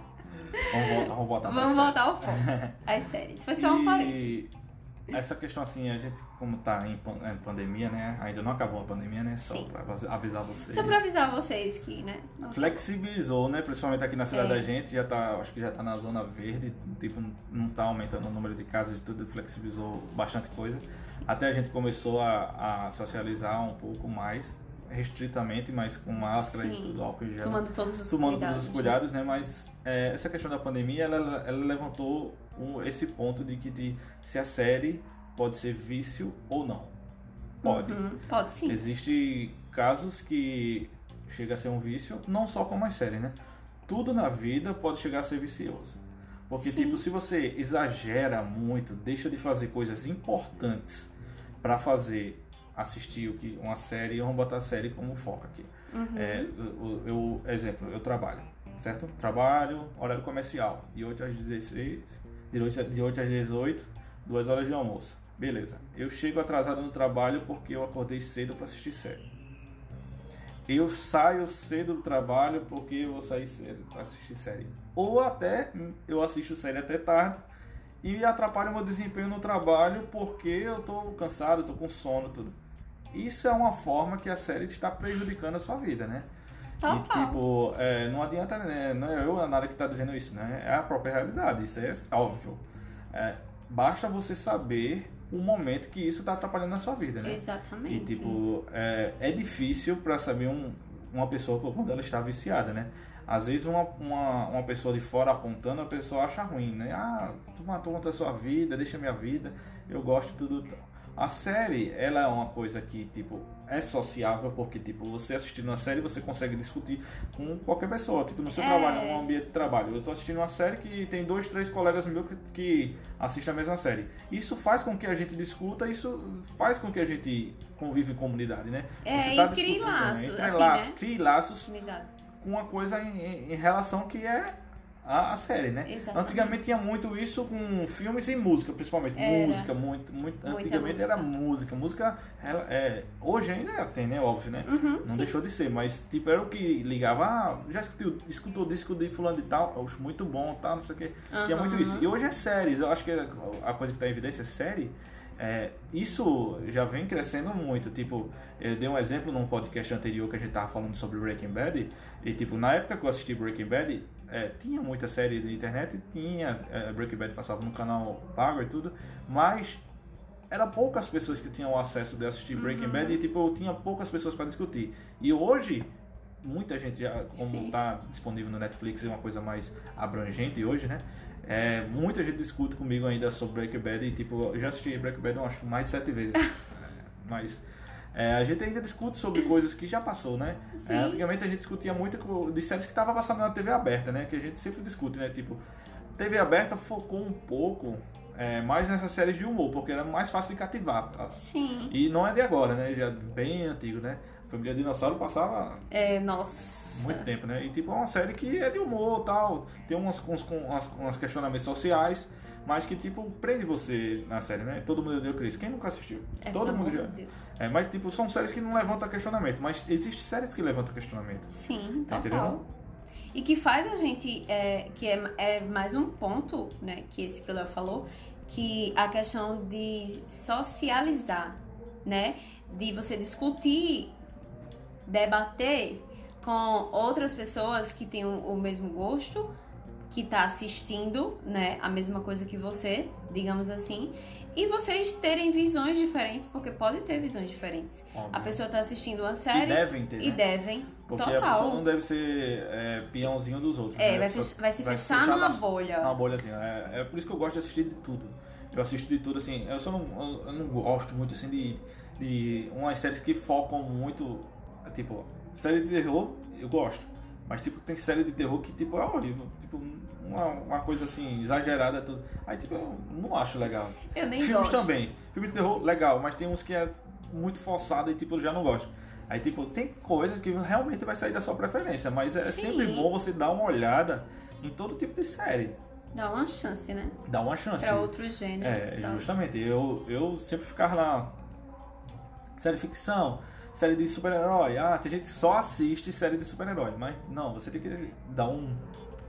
Speaker 1: Vamos voltar, vamos voltar
Speaker 2: Vamos voltar ao foco. As séries. Foi só um parênteses.
Speaker 1: Essa questão assim, a gente como tá em pan- em pandemia, né? Ainda não acabou a pandemia, né? Só
Speaker 2: Sim.
Speaker 1: pra avisar vocês.
Speaker 2: Só pra avisar vocês que, né? não-
Speaker 1: Flexibilizou, né? Principalmente aqui na cidade
Speaker 2: É.
Speaker 1: da gente, já tá, acho que já tá na zona verde, tipo, não tá aumentando o número de casos e tudo, flexibilizou bastante coisa. Até a gente começou a, a socializar um pouco mais, restritamente, mas com máscara
Speaker 2: Sim.
Speaker 1: e tudo, álcool em gel.
Speaker 2: Tomando todos os
Speaker 1: tomando
Speaker 2: cuidados.
Speaker 1: todos os
Speaker 2: né?
Speaker 1: cuidados, né? Mas é, essa questão da pandemia, ela, ela levantou um- esse ponto de que de, se a série pode ser vício ou não. Pode.
Speaker 2: Uhum, Pode sim.
Speaker 1: Existem casos que chega a ser um vício, não só como as séries, né? Tudo na vida pode chegar a ser vicioso. Porque,
Speaker 2: Sim.
Speaker 1: tipo, se você exagera muito, deixa de fazer coisas importantes para fazer assistir uma série, vamos botar a série como foco aqui.
Speaker 2: Uhum.
Speaker 1: É, eu, eu- exemplo, eu trabalho, certo? Trabalho, horário comercial, de 8 às 16, de 8, a- de 8 às 18, duas horas de almoço. Beleza. Eu chego atrasado no trabalho porque eu acordei cedo para assistir série. Eu saio cedo do trabalho porque eu vou sair cedo para assistir série. Ou até eu assisto série até tarde e atrapalha o meu desempenho no trabalho porque eu tô cansado, tô com sono, tudo. Isso é uma forma que a série está prejudicando a sua vida, né? E
Speaker 2: Total.
Speaker 1: tipo, é, não adianta, né? não é eu, a Nara, que está dizendo isso, né? É a própria realidade, isso é óbvio. É, basta você saber o momento que isso está atrapalhando na sua vida, né?
Speaker 2: Exatamente.
Speaker 1: E tipo, é, é difícil para saber um, uma pessoa quando ela está viciada, né? Às vezes uma, uma, uma pessoa de fora apontando, a pessoa acha ruim, né? Ah, tu matou contra a sua vida, deixa minha vida, eu gosto de tudo. A série, ela é uma coisa que, tipo, é sociável porque, tipo, você assistindo uma série, você consegue discutir com qualquer pessoa. Tipo, no seu
Speaker 2: É.
Speaker 1: trabalho, no ambiente de trabalho. Eu tô assistindo uma série que tem dois, três colegas meus que, que assistem a mesma série. Isso faz com que a gente discuta, isso faz com que a gente convive em comunidade, né?
Speaker 2: É,
Speaker 1: Você
Speaker 2: e
Speaker 1: tá
Speaker 2: crie
Speaker 1: discutindo,
Speaker 2: laços,
Speaker 1: Entre
Speaker 2: assim,
Speaker 1: laços,
Speaker 2: né?
Speaker 1: crie laços
Speaker 2: Otimizados.
Speaker 1: com uma coisa em- em relação que é a, a série, né?
Speaker 2: Exatamente.
Speaker 1: Antigamente tinha muito isso com filmes e música, principalmente.
Speaker 2: Era.
Speaker 1: Música, muito, muito.
Speaker 2: Muita
Speaker 1: Antigamente era música. Música, ela, é, hoje ainda tem, né? Óbvio, né?
Speaker 2: Uhum,
Speaker 1: Não
Speaker 2: sim.
Speaker 1: deixou de ser, mas tipo, era o que ligava, ah, já escutou, escutou o disco de fulano de tal, oxe, muito bom, tal, não sei o que. Tinha
Speaker 2: Aham.
Speaker 1: muito isso. E hoje é séries, eu acho que a coisa que está em evidência é série. É, isso já vem crescendo muito. Tipo, eu dei um exemplo num podcast anterior que a gente tava falando sobre Breaking Bad. E, tipo, na época que eu assisti Breaking Bad, é, tinha muita série de internet, tinha. É, Breaking Bad passava no canal pago e tudo, mas era poucas pessoas que tinham acesso de assistir Breaking
Speaker 2: Uhum.
Speaker 1: Bad e, tipo, tinha poucas pessoas para discutir. E hoje, muita gente já, como
Speaker 2: Sim.
Speaker 1: tá disponível no Netflix, é uma coisa mais abrangente hoje, né? É, muita gente discute comigo ainda sobre Breaking Bad e, tipo, eu já assisti Breaking Bad, eu acho, mais de sete vezes. É, Mas é, a gente ainda discute sobre coisas que já passou, né? É, antigamente a gente discutia muito de séries que estavam passando na TV aberta, né? Que a gente sempre discute, né? Tipo, TV aberta focou um pouco é, mais nessas séries de humor, porque era mais fácil de cativar. tá?
Speaker 2: Sim.
Speaker 1: E não é de agora, né? Já é bem antigo, né? Família Dinossauro passava
Speaker 2: É, nossa.
Speaker 1: muito tempo, né? E tipo, é uma série que é de humor tal, tem uns, uns, uns, uns questionamentos sociais, mas que tipo, prende você na série, né? Todo mundo deu Cris. Quem nunca assistiu?
Speaker 2: É,
Speaker 1: Todo mundo já.
Speaker 2: de.
Speaker 1: É, mas tipo, são séries que não levantam questionamento, mas existem séries que levantam questionamento.
Speaker 2: Sim,
Speaker 1: Tá
Speaker 2: total. E que faz a gente, é, que é, é mais um ponto, né, que esse que o Léo falou, que a questão de socializar, né, de você discutir, debater com outras pessoas que têm o mesmo gosto, que tá assistindo, né, a mesma coisa que você, digamos assim, e vocês terem visões diferentes, porque pode ter visões diferentes.
Speaker 1: Óbvio.
Speaker 2: A pessoa tá assistindo uma
Speaker 1: E
Speaker 2: série
Speaker 1: devem ter,
Speaker 2: e
Speaker 1: né?
Speaker 2: devem,
Speaker 1: Porque
Speaker 2: total.
Speaker 1: a pessoa não deve ser é, peãozinho dos outros.
Speaker 2: É,
Speaker 1: né?
Speaker 2: vai, fech- vai se fechar numa
Speaker 1: na-
Speaker 2: bolha.
Speaker 1: Uma bolha assim. É, é por isso que eu gosto de assistir de tudo. Eu assisto de tudo assim. Eu só não, eu não gosto muito assim de, de umas séries que focam muito. Tipo, série de terror, eu gosto. Mas tipo, tem série de terror que tipo é horrível. Tipo, uma, uma coisa assim, exagerada tudo. Aí tipo, eu não acho legal.
Speaker 2: Eu nem
Speaker 1: Filmes
Speaker 2: gosto.
Speaker 1: também. Filme de terror, legal, mas tem uns que é muito forçado e tipo, eu já não gosto. Aí, tipo, tem coisa que realmente vai sair da sua preferência, mas é
Speaker 2: Sim.
Speaker 1: sempre bom você dar uma olhada em todo tipo de série.
Speaker 2: Dá uma chance, né?
Speaker 1: Dá uma chance.
Speaker 2: Pra outros gêneros.
Speaker 1: É, justamente. Eu, eu sempre ficava lá. Série ficção, série de super-herói. Ah, tem gente que só assiste série de super-herói. Mas não, você tem que dar um,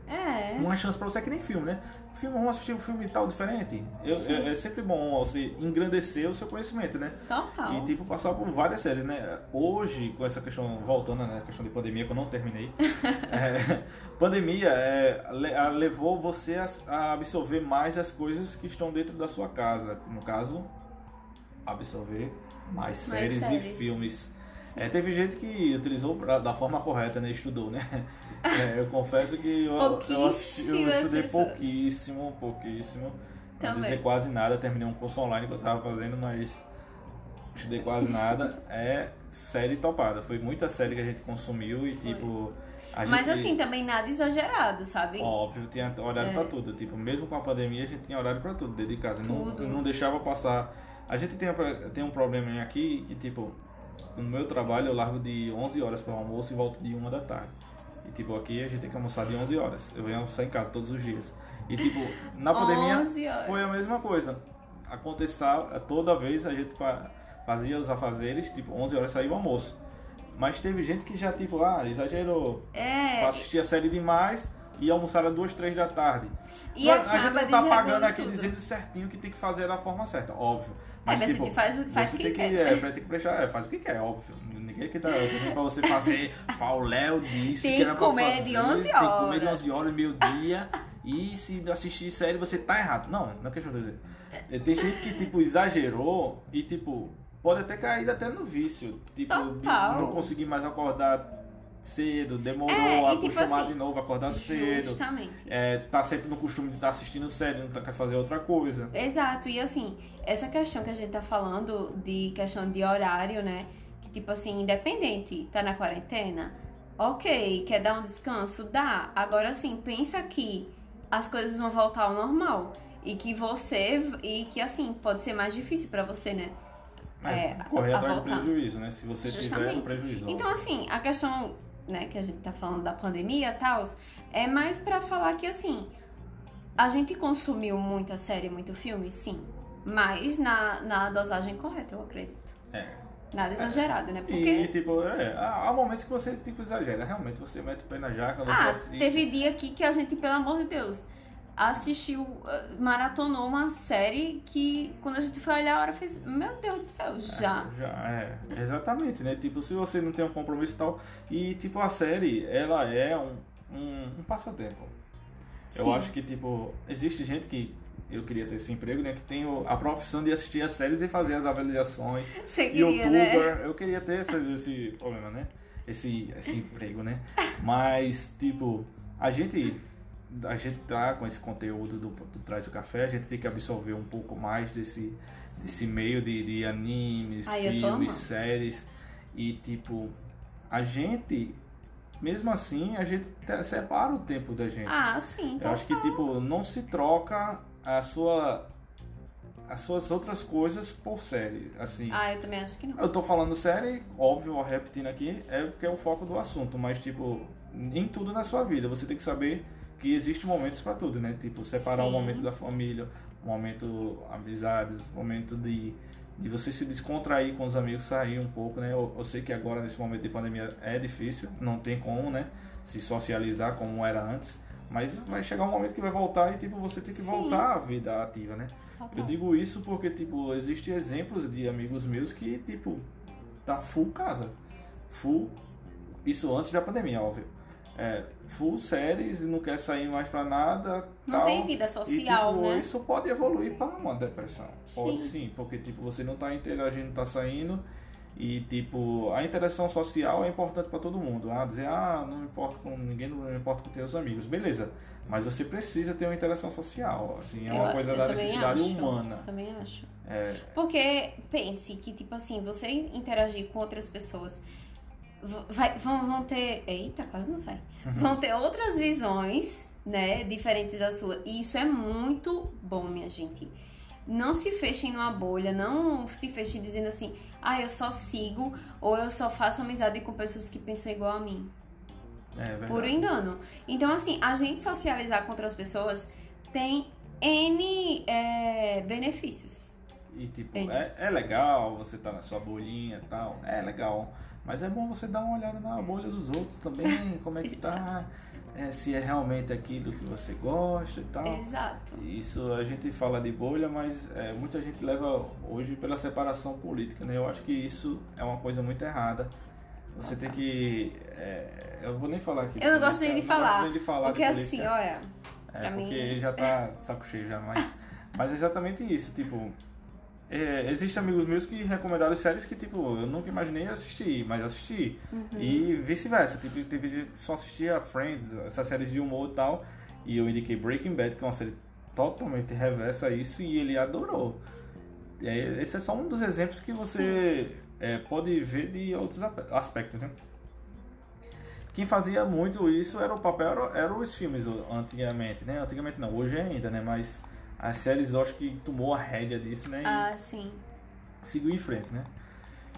Speaker 2: É.
Speaker 1: uma chance pra você, é que nem filme, né? Filme, vamos assistir um filme tal diferente. Eu, é, é sempre bom você engrandecer o seu conhecimento, né?
Speaker 2: Total.
Speaker 1: E tipo, passar por várias séries, né? Hoje, com essa questão, voltando né, questão de pandemia, que eu não terminei. é, pandemia é, levou você a, a absorver mais as coisas que estão dentro da sua casa. No caso, absorver mais,
Speaker 2: Mais
Speaker 1: séries, e
Speaker 2: séries.
Speaker 1: filmes. É, teve gente que utilizou pra- da forma correta, né? Estudou, né? É, eu confesso que eu, eu, assisti- eu estudei
Speaker 2: pessoas.
Speaker 1: pouquíssimo, pouquíssimo. Não
Speaker 2: Também.
Speaker 1: dizer quase nada, terminei um curso online que eu tava fazendo, mas estudei quase nada. É série topada. Foi muita série que a gente consumiu e tipo. A
Speaker 2: Mas
Speaker 1: gente,
Speaker 2: assim, também nada exagerado, sabe?
Speaker 1: Óbvio, tinha horário
Speaker 2: É.
Speaker 1: pra tudo. Tipo, mesmo com a pandemia, a gente tinha horário pra tudo dentro de casa. Não,
Speaker 2: Tudo.
Speaker 1: não deixava passar. A gente tem, tem um problema aqui que, tipo, no meu trabalho eu largo de 11 horas para o almoço e volto de 1 da tarde. E, tipo, aqui a gente tem que almoçar de 11 horas. Eu venho almoçar em casa todos os dias. E, tipo, na
Speaker 2: 11
Speaker 1: pandemia foi a mesma coisa. Acontecia toda vez a gente fa- fazia os afazeres, tipo, 11 horas saiu o almoço. Mas teve gente que já, tipo, ah, exagerou.
Speaker 2: É.
Speaker 1: Assistia a série demais e almoçar às 2, 3 da tarde.
Speaker 2: E
Speaker 1: a gente não tá pagando aqui
Speaker 2: tudo.
Speaker 1: dizendo certinho que tem que fazer da forma certa, óbvio.
Speaker 2: É, mas a gente faz o- faz
Speaker 1: você
Speaker 2: o que
Speaker 1: tem
Speaker 2: quer.
Speaker 1: É, ter que prestar, é, faz o que quer, óbvio. Ninguém que tá dizendo pra você fazer. Fala, o Léo disse
Speaker 2: Tem
Speaker 1: que era pra
Speaker 2: comer
Speaker 1: fazer,
Speaker 2: de 11
Speaker 1: Tem que comer de
Speaker 2: horas.
Speaker 1: 11 horas, meio dia. e se assistir série você tá errado. Não, não é questão de dizer. É, Tem gente que, tipo, exagerou e, tipo, pode até cair até no vício. Tipo, de
Speaker 2: Total.
Speaker 1: não conseguir mais acordar cedo, demorou
Speaker 2: É,
Speaker 1: a
Speaker 2: e tipo
Speaker 1: acostumar
Speaker 2: assim,
Speaker 1: de novo, acordar cedo
Speaker 2: Justamente.
Speaker 1: é, tá sempre no costume de estar assistindo série, não tá- quer fazer outra coisa.
Speaker 2: Exato, e assim, essa questão que a gente tá falando de questão de horário, né? Que tipo assim, independente, tá na quarentena, ok, quer dar um descanso? Dá. Agora assim, pensa que as coisas vão voltar ao normal. E que você. E que assim, pode ser mais difícil pra você, né?
Speaker 1: Mas
Speaker 2: É,
Speaker 1: correr
Speaker 2: a
Speaker 1: atrás do prejuízo, né? Se você tiver
Speaker 2: Justamente.
Speaker 1: um prejuízo.
Speaker 2: Então, assim, a questão, né, que a gente tá falando da pandemia e tal, é mais pra falar que, assim, a gente consumiu muita série, muito filme, sim. Mas na, na dosagem correta, eu acredito.
Speaker 1: É.
Speaker 2: Nada exagerado, né?
Speaker 1: E,
Speaker 2: Porque.
Speaker 1: tipo, é, há momentos que você, tipo, exagera. Realmente, você mete o pé na jaca, você
Speaker 2: Ah,
Speaker 1: assiste.
Speaker 2: teve dia aqui que a gente, pelo amor de Deus, assistiu, uh, maratonou uma série que quando a gente foi olhar a hora fez, meu Deus do céu, já.
Speaker 1: É, já, é, exatamente, né? Tipo, se você não tem um compromisso e tal. E tipo, a série, ela é um, um, um passatempo. Eu
Speaker 2: Sim.
Speaker 1: acho que, tipo, existe gente que eu queria ter esse emprego, né? Que tem a profissão de assistir as séries e fazer as avaliações.
Speaker 2: Você queria, né?
Speaker 1: Youtuber, eu queria ter esse, esse problema, né? Esse, esse emprego, né? Mas, tipo, a gente, a gente tá com esse conteúdo do, do Traz o Café, a gente tem que absorver um pouco mais desse, desse meio de, de animes,
Speaker 2: Ai, eu
Speaker 1: filmes, séries. E, tipo, a gente, mesmo assim, a gente te- separa o tempo da gente.
Speaker 2: Ah, sim,
Speaker 1: Eu
Speaker 2: então.
Speaker 1: acho que, tipo, não se troca a sua as suas outras coisas por série, assim.
Speaker 2: Ah, eu também acho que não.
Speaker 1: Eu tô falando série, óbvio, repetindo aqui, é porque é o foco do assunto, mas tipo, em tudo na sua vida, você tem que saber que existe momentos pra tudo, né? Tipo, separar o
Speaker 2: Sim.
Speaker 1: momento da família, o momento amizades, o momento de, de você se descontrair com os amigos, sair um pouco, né? Eu, eu sei que agora, nesse momento de pandemia, é difícil, não tem como, né? Se socializar como era antes, mas vai chegar um momento que vai voltar e, tipo, você tem que
Speaker 2: Sim.
Speaker 1: voltar à vida ativa, né? Eu digo isso porque, tipo, existem exemplos de amigos meus que, tipo, tá full casa. Full. Isso antes da pandemia, óbvio. É, full séries e não quer sair mais pra nada.
Speaker 2: Não
Speaker 1: tal.
Speaker 2: tem vida social,
Speaker 1: e, tipo,
Speaker 2: né?
Speaker 1: Isso pode evoluir para uma depressão. Pode
Speaker 2: Sim.
Speaker 1: sim, porque, tipo, você não tá interagindo, não tá saindo. E, tipo, a interação social é importante para todo mundo. Ah, dizer, ah, não me importa com ninguém, não me importa com teus amigos. Beleza. Mas você precisa ter uma interação social. Assim, é uma
Speaker 2: Eu-
Speaker 1: coisa
Speaker 2: eu
Speaker 1: da necessidade
Speaker 2: acho,
Speaker 1: humana.
Speaker 2: Também acho.
Speaker 1: É,
Speaker 2: Porque pense que, tipo assim, você interagir com outras pessoas vai, vão, vão ter. Eita, quase não sai. Vão ter outras visões, né? Diferentes da sua. E isso é muito bom, minha gente. Não se fechem numa bolha, não se fechem dizendo assim, ah, eu só sigo ou eu só faço amizade com pessoas que pensam igual a mim.
Speaker 1: é verdade.
Speaker 2: Por engano. Então, assim, a gente socializar com outras pessoas tem N é, benefícios.
Speaker 1: E tipo, é, é legal você tá na sua bolhinha e tal, é legal. Mas é bom você dar uma olhada na bolha dos outros também, como é que tá, é, se é realmente aquilo que você gosta e tal.
Speaker 2: Exato.
Speaker 1: Isso a gente fala de bolha, mas é, muita gente leva hoje pela separação política, né? Eu acho que isso é uma coisa muito errada. Você tem que. é, eu vou nem falar aqui.
Speaker 2: Eu não gosto nem de falar.
Speaker 1: nem de falar de
Speaker 2: Porque
Speaker 1: política.
Speaker 2: assim, olha,
Speaker 1: É, porque
Speaker 2: mim-
Speaker 1: já tá saco cheio já, mas, mas é exatamente isso, tipo, é, existem amigos meus que recomendaram séries que, tipo, eu nunca imaginei assistir, mas assisti.
Speaker 2: Uhum.
Speaker 1: E vice-versa, tipo, teve gente que só assistia Friends, essas séries de humor e tal, e eu indiquei Breaking Bad, que é uma série totalmente reversa a isso, e ele adorou. É, esse é só um dos exemplos que você é, pode ver de outros aspectos, né? Quem fazia muito isso era o papel, era, era os filmes antigamente, né? Antigamente não, hoje ainda, né? Mas as séries eu acho que tomou a rédea disso, né?
Speaker 2: Ah, sim.
Speaker 1: seguiu em frente, né?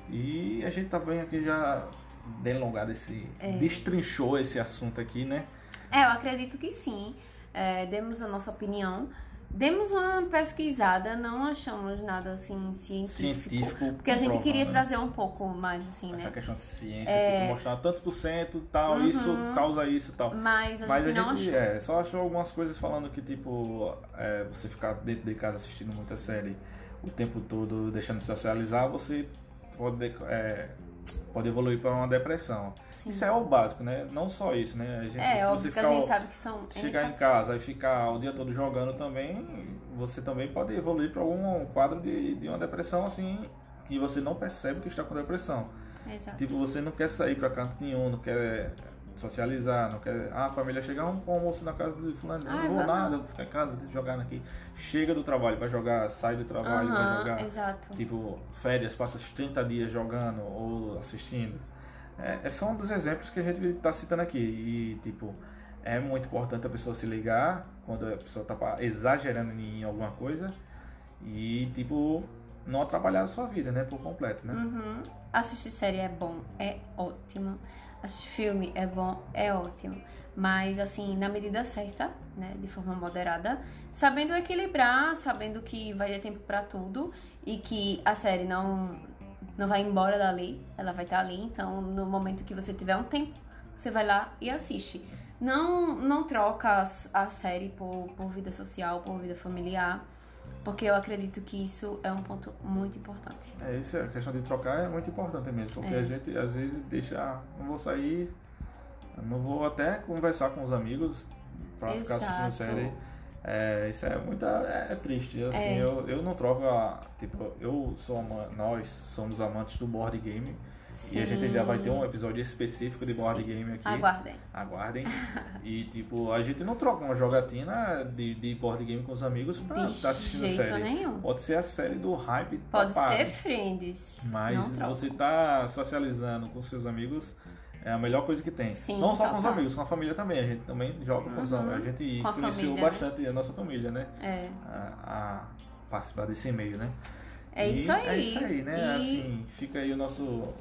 Speaker 1: E a gente tá bem aqui já delongado esse.
Speaker 2: É.
Speaker 1: destrinchou esse assunto aqui, né?
Speaker 2: É, eu acredito que sim. É, demos a nossa opinião. Demos uma pesquisada, não achamos nada assim científico.
Speaker 1: Científico.
Speaker 2: Porque a gente queria
Speaker 1: né?
Speaker 2: trazer um pouco mais, assim,
Speaker 1: Essa
Speaker 2: né?
Speaker 1: questão de ciência,
Speaker 2: É.
Speaker 1: tipo, mostrar tantos por cento, tal,
Speaker 2: Uhum.
Speaker 1: isso causa isso e tal.
Speaker 2: Mas a
Speaker 1: Mas
Speaker 2: gente
Speaker 1: a gente
Speaker 2: achou.
Speaker 1: é, só achou algumas coisas falando que, tipo, é, você ficar dentro de casa assistindo muita série o tempo todo, deixando de socializar, você pode, é, pode evoluir para uma depressão.
Speaker 2: Sim.
Speaker 1: Isso é o básico, né? Não só isso, né? A gente,
Speaker 2: É,
Speaker 1: se
Speaker 2: óbvio
Speaker 1: você
Speaker 2: que a
Speaker 1: ficar,
Speaker 2: gente sabe que são.
Speaker 1: chegar em casa e ficar o dia todo jogando também, você também pode evoluir para algum quadro de, de uma depressão assim que você não percebe que está com depressão.
Speaker 2: Exato.
Speaker 1: Tipo, você não quer sair pra canto nenhum, não quer socializar, não quer. Ah, a família chegar um almoço na casa de fulano,
Speaker 2: Ah,
Speaker 1: não vou nada, vou ficar em casa, jogando aqui. Chega do trabalho, vai jogar, sai do trabalho, vai jogar.
Speaker 2: Exato.
Speaker 1: Tipo, férias, passa os 30 dias jogando ou assistindo. É, é só um dos exemplos que a gente tá citando aqui. E, tipo, é muito importante a pessoa se ligar quando a pessoa tá pa- exagerando em alguma coisa e, tipo, não atrapalhar a sua vida, né, por completo, né?
Speaker 2: Uhum. Assistir série é bom, é ótimo. Assistir filme é bom, é ótimo. Mas, assim, na medida certa, né? De forma moderada. Sabendo equilibrar, sabendo que vai ter tempo pra tudo. E que a série não, não vai embora dali. Ela vai estar ali. Então, no momento que você tiver um tempo, você vai lá e assiste. não, não troca a série por, por vida social, por vida familiar. Porque eu acredito que isso é um ponto muito importante.
Speaker 1: É, isso é a questão de trocar é muito importante mesmo. Porque
Speaker 2: É.
Speaker 1: a gente às vezes deixa, ah, não vou sair, não vou até conversar com os amigos pra ficar assistindo série. É, isso é muito é, é triste. Assim,
Speaker 2: É.
Speaker 1: eu, eu não troco a. Tipo, eu sou ama- nós somos amantes do board game. E a gente ainda vai ter um episódio específico de board
Speaker 2: Sim.
Speaker 1: game aqui.
Speaker 2: Aguardem.
Speaker 1: Aguardem. e tipo, a gente não troca uma jogatina de, de board game com os amigos pra
Speaker 2: De
Speaker 1: estar assistindo
Speaker 2: jeito
Speaker 1: série.
Speaker 2: nenhum.
Speaker 1: Pode ser a série do hype.
Speaker 2: Pode
Speaker 1: party.
Speaker 2: ser Friends.
Speaker 1: Mas você tá socializando com seus amigos é a melhor coisa que tem.
Speaker 2: Sim,
Speaker 1: não só com os amigos, com a família também. A gente também joga com os
Speaker 2: Uhum.
Speaker 1: amigos. A gente
Speaker 2: Com a
Speaker 1: influenciou
Speaker 2: né?
Speaker 1: bastante a nossa família, né?
Speaker 2: É.
Speaker 1: A, a participar desse meio, né?
Speaker 2: É
Speaker 1: E
Speaker 2: isso aí.
Speaker 1: É isso aí, né?
Speaker 2: E-
Speaker 1: Assim, fica aí o nosso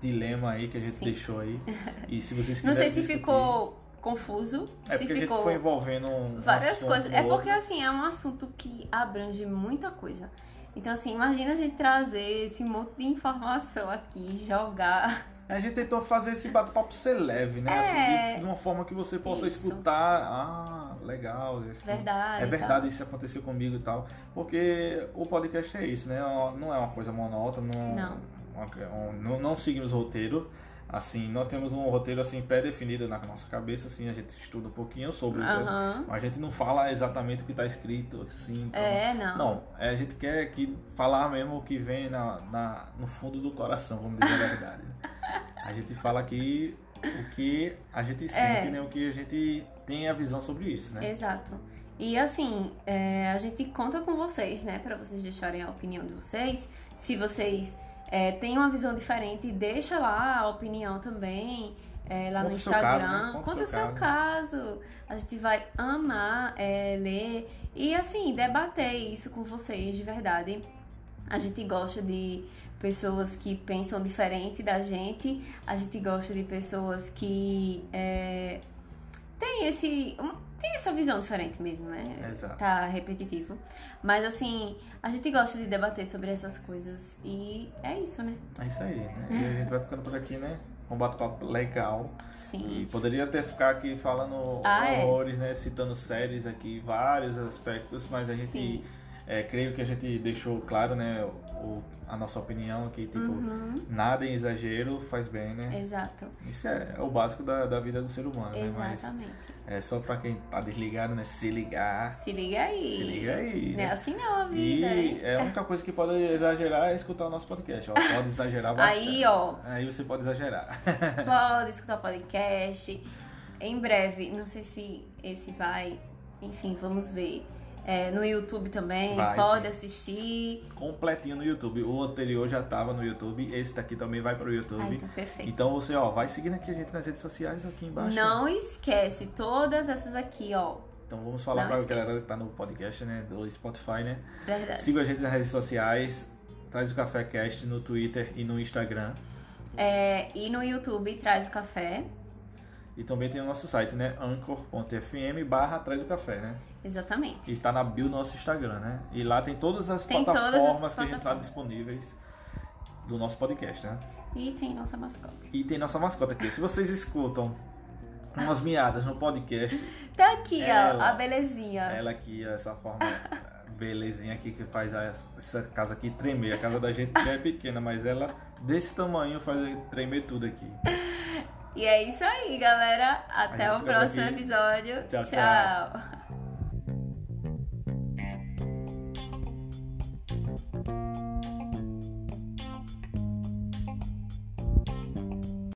Speaker 1: dilema aí que a gente
Speaker 2: Sim.
Speaker 1: deixou aí. E se vocês
Speaker 2: Não sei se
Speaker 1: discutir-
Speaker 2: ficou confuso.
Speaker 1: É
Speaker 2: se
Speaker 1: porque a
Speaker 2: ficou
Speaker 1: gente foi envolvendo um
Speaker 2: várias coisas. É porque assim, é um assunto que abrange muita coisa. Então, assim, imagina a gente trazer esse monte de informação aqui, jogar.
Speaker 1: A gente tentou fazer esse bate-papo ser leve, né?
Speaker 2: É.
Speaker 1: Assim, de, uma forma que você possa
Speaker 2: Isso.
Speaker 1: escutar. Ah, legal. assim,
Speaker 2: Verdade.
Speaker 1: É verdade, isso aconteceu comigo e tal. Porque o podcast é isso, né? Não é uma coisa monótona, não,
Speaker 2: Não.
Speaker 1: Um- não, não seguimos roteiro. Assim, não temos um roteiro assim pré-definido na nossa cabeça, assim, a gente estuda um pouquinho sobre o
Speaker 2: Aham.
Speaker 1: mas a gente não fala exatamente o que está escrito, assim. então-
Speaker 2: É, não.
Speaker 1: Não, é, a gente quer aqui falar mesmo o que vem na, na- no fundo do coração, vamos dizer a verdade. né? A gente fala aqui o que a gente sente, né? O que a gente tem a visão sobre isso, né?
Speaker 2: Exato. E assim, é, a gente conta com vocês, né? Pra vocês deixarem a opinião de vocês. Se vocês é, têm uma visão diferente, deixa lá a opinião também. é, lá no
Speaker 1: Conta o seu caso,
Speaker 2: Instagram.
Speaker 1: né? Conta o seu
Speaker 2: seu caso. A gente vai amar é, ler e assim, debater isso com vocês de verdade. A gente gosta de pessoas que pensam diferente da gente. A gente gosta de pessoas que é, têm esse. um- tem essa visão diferente mesmo, né?
Speaker 1: Exato.
Speaker 2: Tá repetitivo. Mas assim, a gente gosta de debater sobre essas coisas e é isso, né?
Speaker 1: É isso aí, né? E a gente vai ficando por aqui, né? Um bate-papo legal. E
Speaker 2: Sim.
Speaker 1: poderia até ficar aqui falando
Speaker 2: Ah, é.
Speaker 1: horrores, né? Citando séries aqui, vários aspectos, mas a gente.
Speaker 2: Sim.
Speaker 1: É, creio que a gente deixou claro, né? O, a nossa opinião aqui, tipo,
Speaker 2: Uhum,
Speaker 1: nada em exagero faz bem, né?
Speaker 2: exato.
Speaker 1: Isso é, é o básico da, da vida do ser humano, né? Mas
Speaker 2: Exatamente.
Speaker 1: é só pra quem tá desligado, né? Se ligar.
Speaker 2: Se liga aí.
Speaker 1: Se liga aí.
Speaker 2: Não é
Speaker 1: né?
Speaker 2: assim não a vida. hein?
Speaker 1: E é a única coisa que pode exagerar é escutar o nosso podcast. Ó. Pode exagerar bastante.
Speaker 2: Aí, ó.
Speaker 1: Aí você pode exagerar.
Speaker 2: Pode escutar o podcast. Em breve, não sei se esse vai. Enfim, vamos ver. É, no YouTube também,
Speaker 1: Vai,
Speaker 2: pode
Speaker 1: sim.
Speaker 2: assistir.
Speaker 1: Completinho no YouTube. O anterior já tava no YouTube. Esse daqui também vai pro YouTube.
Speaker 2: Ah, então perfeito.
Speaker 1: Então você, ó, vai seguindo aqui a gente nas redes sociais aqui embaixo.
Speaker 2: Não esquece, todas essas aqui, ó.
Speaker 1: Então vamos falar pra
Speaker 2: esquece.
Speaker 1: galera que tá no podcast, né? Do Spotify, né?
Speaker 2: Verdade.
Speaker 1: Siga a gente nas redes sociais. Traz o Café Cast no Twitter e no Instagram.
Speaker 2: É, e no YouTube traz o café.
Speaker 1: E também tem o nosso site, né? anchor.fm barra Traz o Café, né?
Speaker 2: Exatamente.
Speaker 1: Que está na bio do nosso Instagram, né? E lá tem todas as
Speaker 2: Tem todas as
Speaker 1: plataformas que a gente está
Speaker 2: plataformas.
Speaker 1: disponíveis do nosso podcast, né?
Speaker 2: E tem nossa mascote.
Speaker 1: E tem nossa mascota aqui. Se vocês escutam umas miadas no podcast,
Speaker 2: Tá aqui, ó,
Speaker 1: Ela.
Speaker 2: a belezinha.
Speaker 1: ela aqui, essa forma belezinha aqui que faz essa casa aqui tremer. A casa da gente já é pequena, mas ela desse tamanho faz tremer tudo aqui.
Speaker 2: E é isso aí, galera. Até o próximo episódio.
Speaker 1: Tchau, tchau.
Speaker 2: tchau.